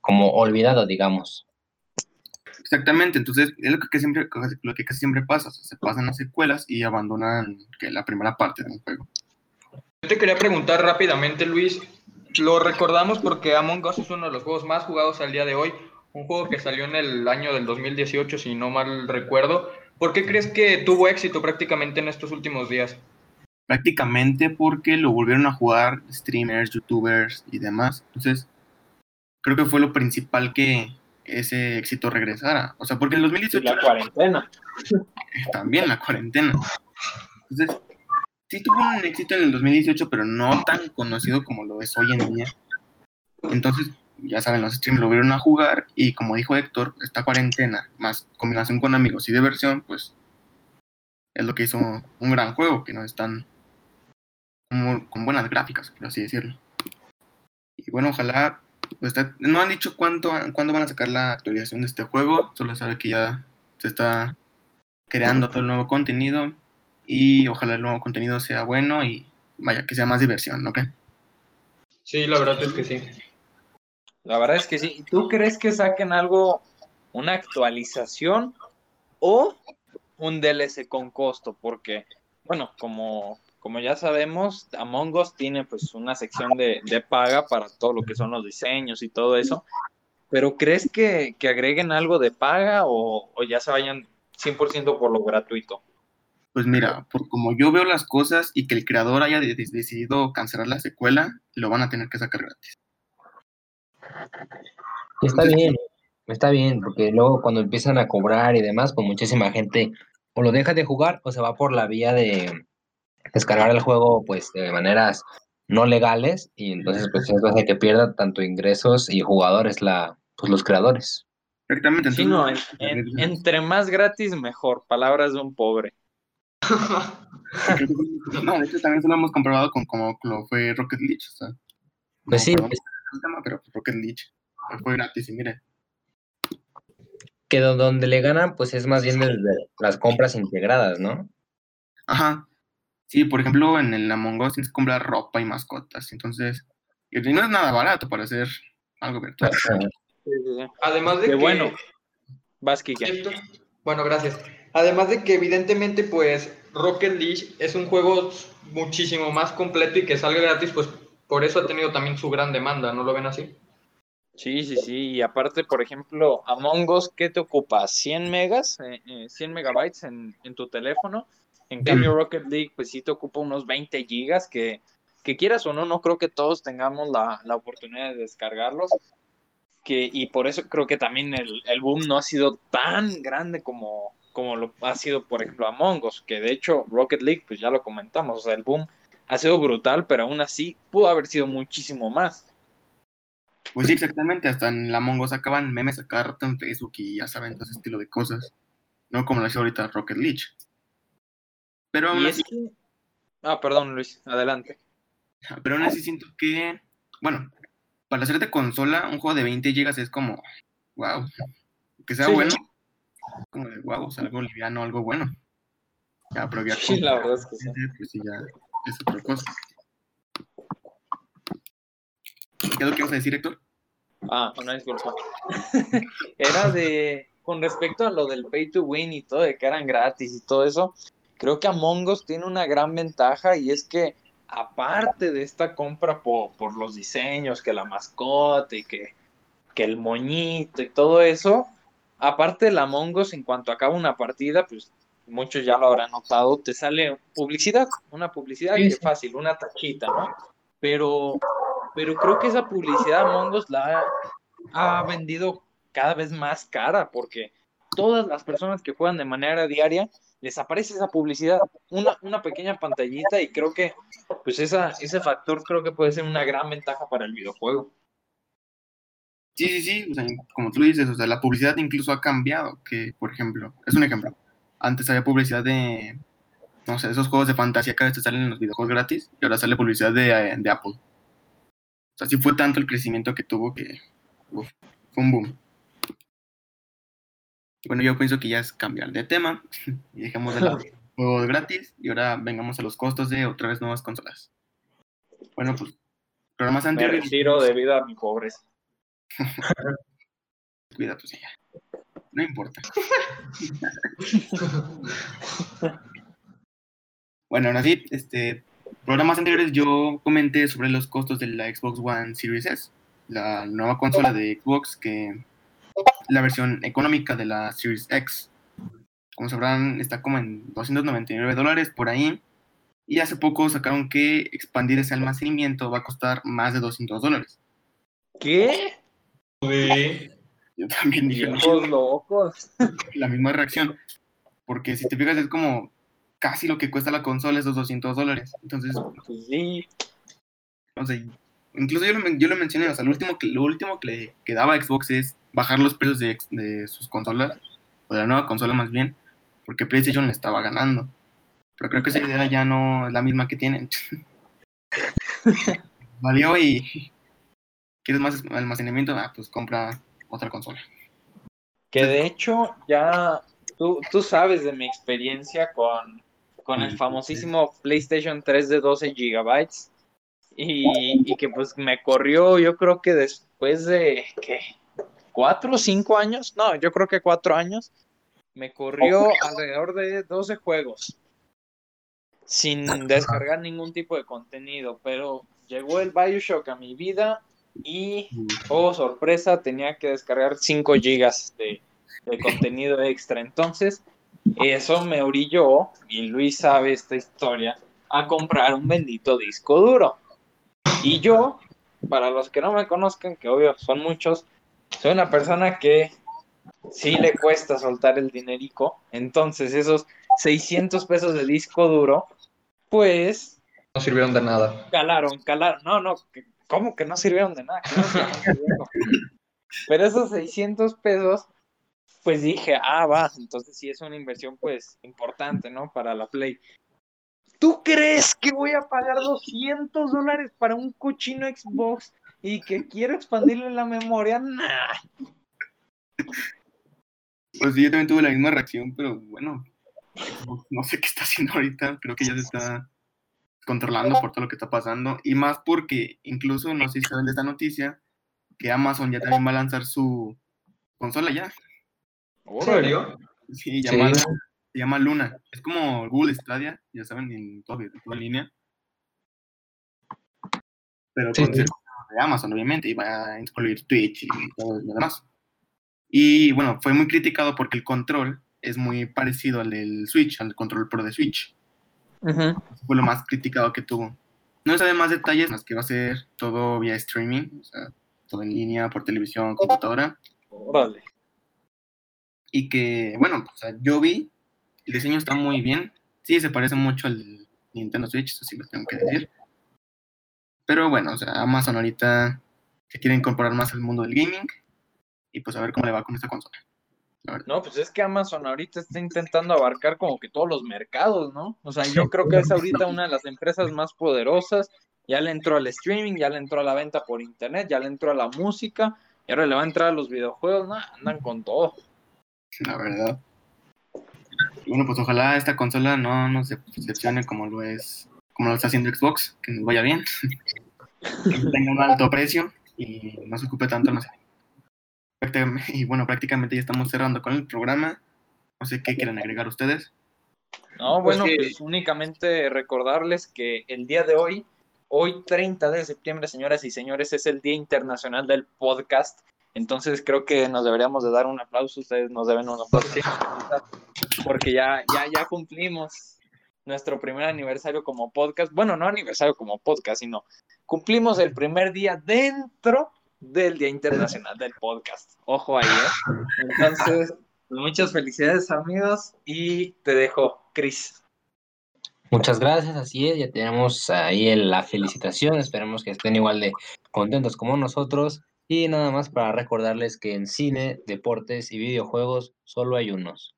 como olvidado, digamos. Exactamente, entonces es lo que, siempre, lo que casi siempre pasa. o sea, se pasan las secuelas y abandonan que la primera parte de un juego. Yo te quería preguntar rápidamente, Luis. Lo recordamos porque Among Us es uno de los juegos más jugados al día de hoy. Un juego que salió en el año del 2018, si no mal recuerdo. ¿Por qué crees que tuvo éxito prácticamente en estos últimos días? Prácticamente porque lo volvieron a jugar streamers, youtubers y demás. Entonces, creo que fue lo principal que ese éxito regresara. O sea, porque en Y 2018 la cuarentena. <laughs> también la cuarentena. Entonces, sí tuvo un éxito en el 2018, pero no tan conocido como lo es hoy en día. Entonces, ya saben, los streamers lo vieron a jugar y como dijo Héctor, esta cuarentena, más combinación con amigos y diversión, pues es lo que hizo un gran juego, que no es tan como- con buenas gráficas, por así decirlo. Y bueno, ojalá, pues, no han dicho cuánto, cuándo van a sacar la actualización de este juego, solo sabe que ya se está creando todo el nuevo contenido y ojalá el nuevo contenido sea bueno y vaya, que sea más diversión, ¿no? creen? Sí, la verdad es que sí. La verdad es que sí. ¿Tú crees que saquen algo una actualización o un DLC con costo, porque, bueno, como, como ya sabemos, Among Us tiene pues una sección de, de paga para todo lo que son los diseños y todo eso, pero ¿crees que, que agreguen algo de paga o, o ya se vayan 100% por lo gratuito? Pues mira, por como yo veo las cosas y que el creador haya de- de- decidido cancelar la secuela, lo van a tener que sacar gratis. Está bien, está bien, porque luego cuando empiezan a cobrar y demás, pues muchísima gente o lo deja de jugar o se va por la vía de descargar el juego pues de maneras no legales y entonces pues eso hace que pierda tanto ingresos y jugadores la pues los creadores. Exactamente. Sí, no, entonces- en- en- entre más gratis mejor, palabras de un pobre. <laughs> No, de hecho también eso lo hemos comprobado con como lo fue Rocket League. O sea, Pues sí, pues, el tema, pero pues Rocket League fue gratis y mire. que do- donde le ganan pues es más bien desde las compras integradas, ¿no? Ajá. Sí, por ejemplo, en el Among Us tienes que comprar ropa y mascotas. Entonces, y no es nada barato para hacer algo virtual. Además de Qué que... bueno. Vas, Bueno, gracias. Además de que evidentemente pues Rocket League es un juego muchísimo más completo y que salga gratis, pues por eso ha tenido también su gran demanda, ¿no lo ven así? Sí, sí, sí. Y aparte, por ejemplo, Among Us, ¿qué te ocupa? ¿100 megas? Eh, eh, ¿100 megabytes en, en tu teléfono? En cambio, Rocket League, pues sí te ocupa unos 20 gigas que, que quieras o no, no creo que todos tengamos la, la oportunidad de descargarlos. Que, y por eso creo que también el, el boom no ha sido tan grande como, como lo ha sido, por ejemplo, Among Us, que de hecho Rocket League, pues ya lo comentamos, o sea, el boom ha sido brutal, pero aún así pudo haber sido muchísimo más. Pues sí, exactamente. Hasta en la Among Us acaban memes a cada rato en Facebook y ya saben todo ese estilo de cosas. No como lo hace ahorita Rocket League. Pero aún así que... Ah, perdón, Luis, adelante. Pero aún así siento que, bueno, para hacer de consola, un juego de 20 GB es como, wow, que sea Sí. bueno, como de wow, o sea, algo liviano, algo bueno. Ya, pero ya Sí, con- la verdad es que sí. pues sí, ya es otra cosa. ¿Qué es lo que vas a decir, Héctor? Ah, una disculpa. <laughs> Era de, con respecto a lo del pay to win y todo, de que eran gratis y todo eso, creo que Among Us tiene una gran ventaja y es que aparte de esta compra por, por los diseños, que la mascota y que, que el moñito y todo eso, aparte del Among Us, en cuanto acaba una partida, pues muchos ya lo habrán notado, te sale publicidad, una publicidad Sí, que sí. fácil, una tachita, ¿no? Pero, pero creo que esa publicidad Among Us la ha, ha vendido cada vez más cara porque todas las personas que juegan de manera diaria les aparece esa publicidad, una, una pequeña pantallita y creo que pues esa, ese factor creo que puede ser una gran ventaja para el videojuego. Sí, sí, sí, o sea, como tú dices, o sea, la publicidad incluso ha cambiado, que, por ejemplo, es un ejemplo, antes había publicidad de, no sé, esos juegos de fantasía que a veces salen en los videojuegos gratis, y ahora sale publicidad de, eh, de Apple. O sea, sí fue tanto el crecimiento que tuvo que, uf, fue un boom. Bueno, yo pienso que ya es cambiar de tema, <laughs> y dejemos de los <laughs> juegos gratis, y ahora vengamos a los costos de otra vez nuevas consolas. Bueno, pues, programas Me anteriores... retiro debido a mi pobreza. Cuida, pues ya. No importa. <laughs> bueno, ahora sí, este, programas anteriores yo comenté sobre los costos de la Xbox One Series S, la nueva consola de Xbox que la versión económica de la Series X. Como sabrán, está como en 299 dólares por ahí. Y hace poco sacaron que expandir ese almacenamiento va a costar más de 200 dólares. ¿Qué? Yo también dije, Viejos locos. la misma reacción. Porque si te fijas, es como casi lo que cuesta la consola, esos 200 dólares. Entonces, Pues sí. incluso yo lo, men- yo lo mencioné, o sea, lo último que, lo último que le quedaba a Xbox es bajar los precios de sus consolas, o de la nueva consola más bien, porque PlayStation le estaba ganando. Pero creo que esa idea ya no es la misma que tienen. <laughs> Valió y quieres más almacenamiento, ah, pues compra otra consola. Que de hecho, ya tú, tú sabes de mi experiencia con, con el famosísimo PlayStation 3 de 12 gigabytes. Y, y que pues me corrió yo creo que después de que cuatro o cinco años, no, yo creo que cuatro años, me corrió alrededor de 12 juegos. Sin descargar ningún tipo de contenido, pero llegó el Bioshock a mi vida y, oh sorpresa, tenía que descargar 5 gigas de, de contenido extra. Entonces, eso me orilló, y Luis sabe esta historia, a comprar un bendito disco duro. Y yo, para los que no me conozcan, que obvio son muchos, soy una persona que sí le cuesta soltar el dinerico. Entonces, esos 600 pesos de disco duro, pues. No sirvieron de nada. Calaron, calaron. No, no, ¿cómo que no sirvieron de nada? Pero esos 600 pesos, pues dije, ah, va, entonces sí es una inversión, pues, importante, ¿no? Para la Play. ¿Tú crees que voy a pagar 200 dólares para un cochino Xbox y que quiero expandirle la memoria? Nah. Pues sí, yo también tuve la misma reacción, pero bueno, no sé qué está haciendo ahorita, creo que ya se está controlando por todo lo que está pasando, y más porque incluso, no sé si saben de esta noticia, que Amazon ya también va a lanzar su consola ya. ¿En serio? Sí, llamada, se llama Luna. Es como Google Stadia, ya saben, en todo, en línea. Pero con de Amazon, obviamente, y va a incluir Twitch y todo lo demás. Y bueno, fue muy criticado porque el control es muy parecido al del Switch, al control Pro de Switch. Fue lo más criticado que tuvo. No sabe más detalles, más que va a ser todo vía streaming, o sea, todo en línea, por televisión, computadora. Órale. Y que, bueno, o sea, yo vi, el diseño está muy bien. Sí, se parece mucho al Nintendo Switch, eso sí lo tengo que decir. Pero bueno, o sea, Amazon ahorita se quiere incorporar más al mundo del gaming y pues a ver cómo le va con esta consola. No, pues es que Amazon ahorita está intentando abarcar como que todos los mercados, ¿no? O sea, yo <laughs> creo que es ahorita una de las empresas más poderosas. Ya le entró al streaming, ya le entró a la venta por internet, ya le entró a la música, y ahora le va a entrar a los videojuegos, ¿no? Andan con todo. La verdad. bueno, pues ojalá esta consola no nos decepcione como lo es, como lo está haciendo Xbox, que nos vaya bien, <laughs> que tenga un alto precio y no se ocupe tanto, no sé, <laughs> y bueno, prácticamente ya estamos cerrando con el programa. No sé qué quieren agregar ustedes. No, bueno, pues únicamente recordarles que el día de hoy, hoy 30 de septiembre, señoras y señores, es el Día Internacional del Podcast. Entonces creo que nos deberíamos de dar un aplauso, ustedes nos deben un aplauso, porque ya, ya, ya cumplimos nuestro primer aniversario como podcast. Bueno, no aniversario como podcast, sino cumplimos el primer día dentro del Día Internacional del Podcast. Ojo ahí, ¿eh? <laughs> Entonces, muchas felicidades, amigos, y te dejo, Cris. Muchas gracias, así es, ya tenemos ahí la felicitación, esperemos que estén igual de contentos como nosotros. Y nada más para recordarles que en cine, deportes y videojuegos solo hay unos.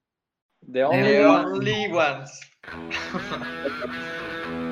The only, only ones. <laughs>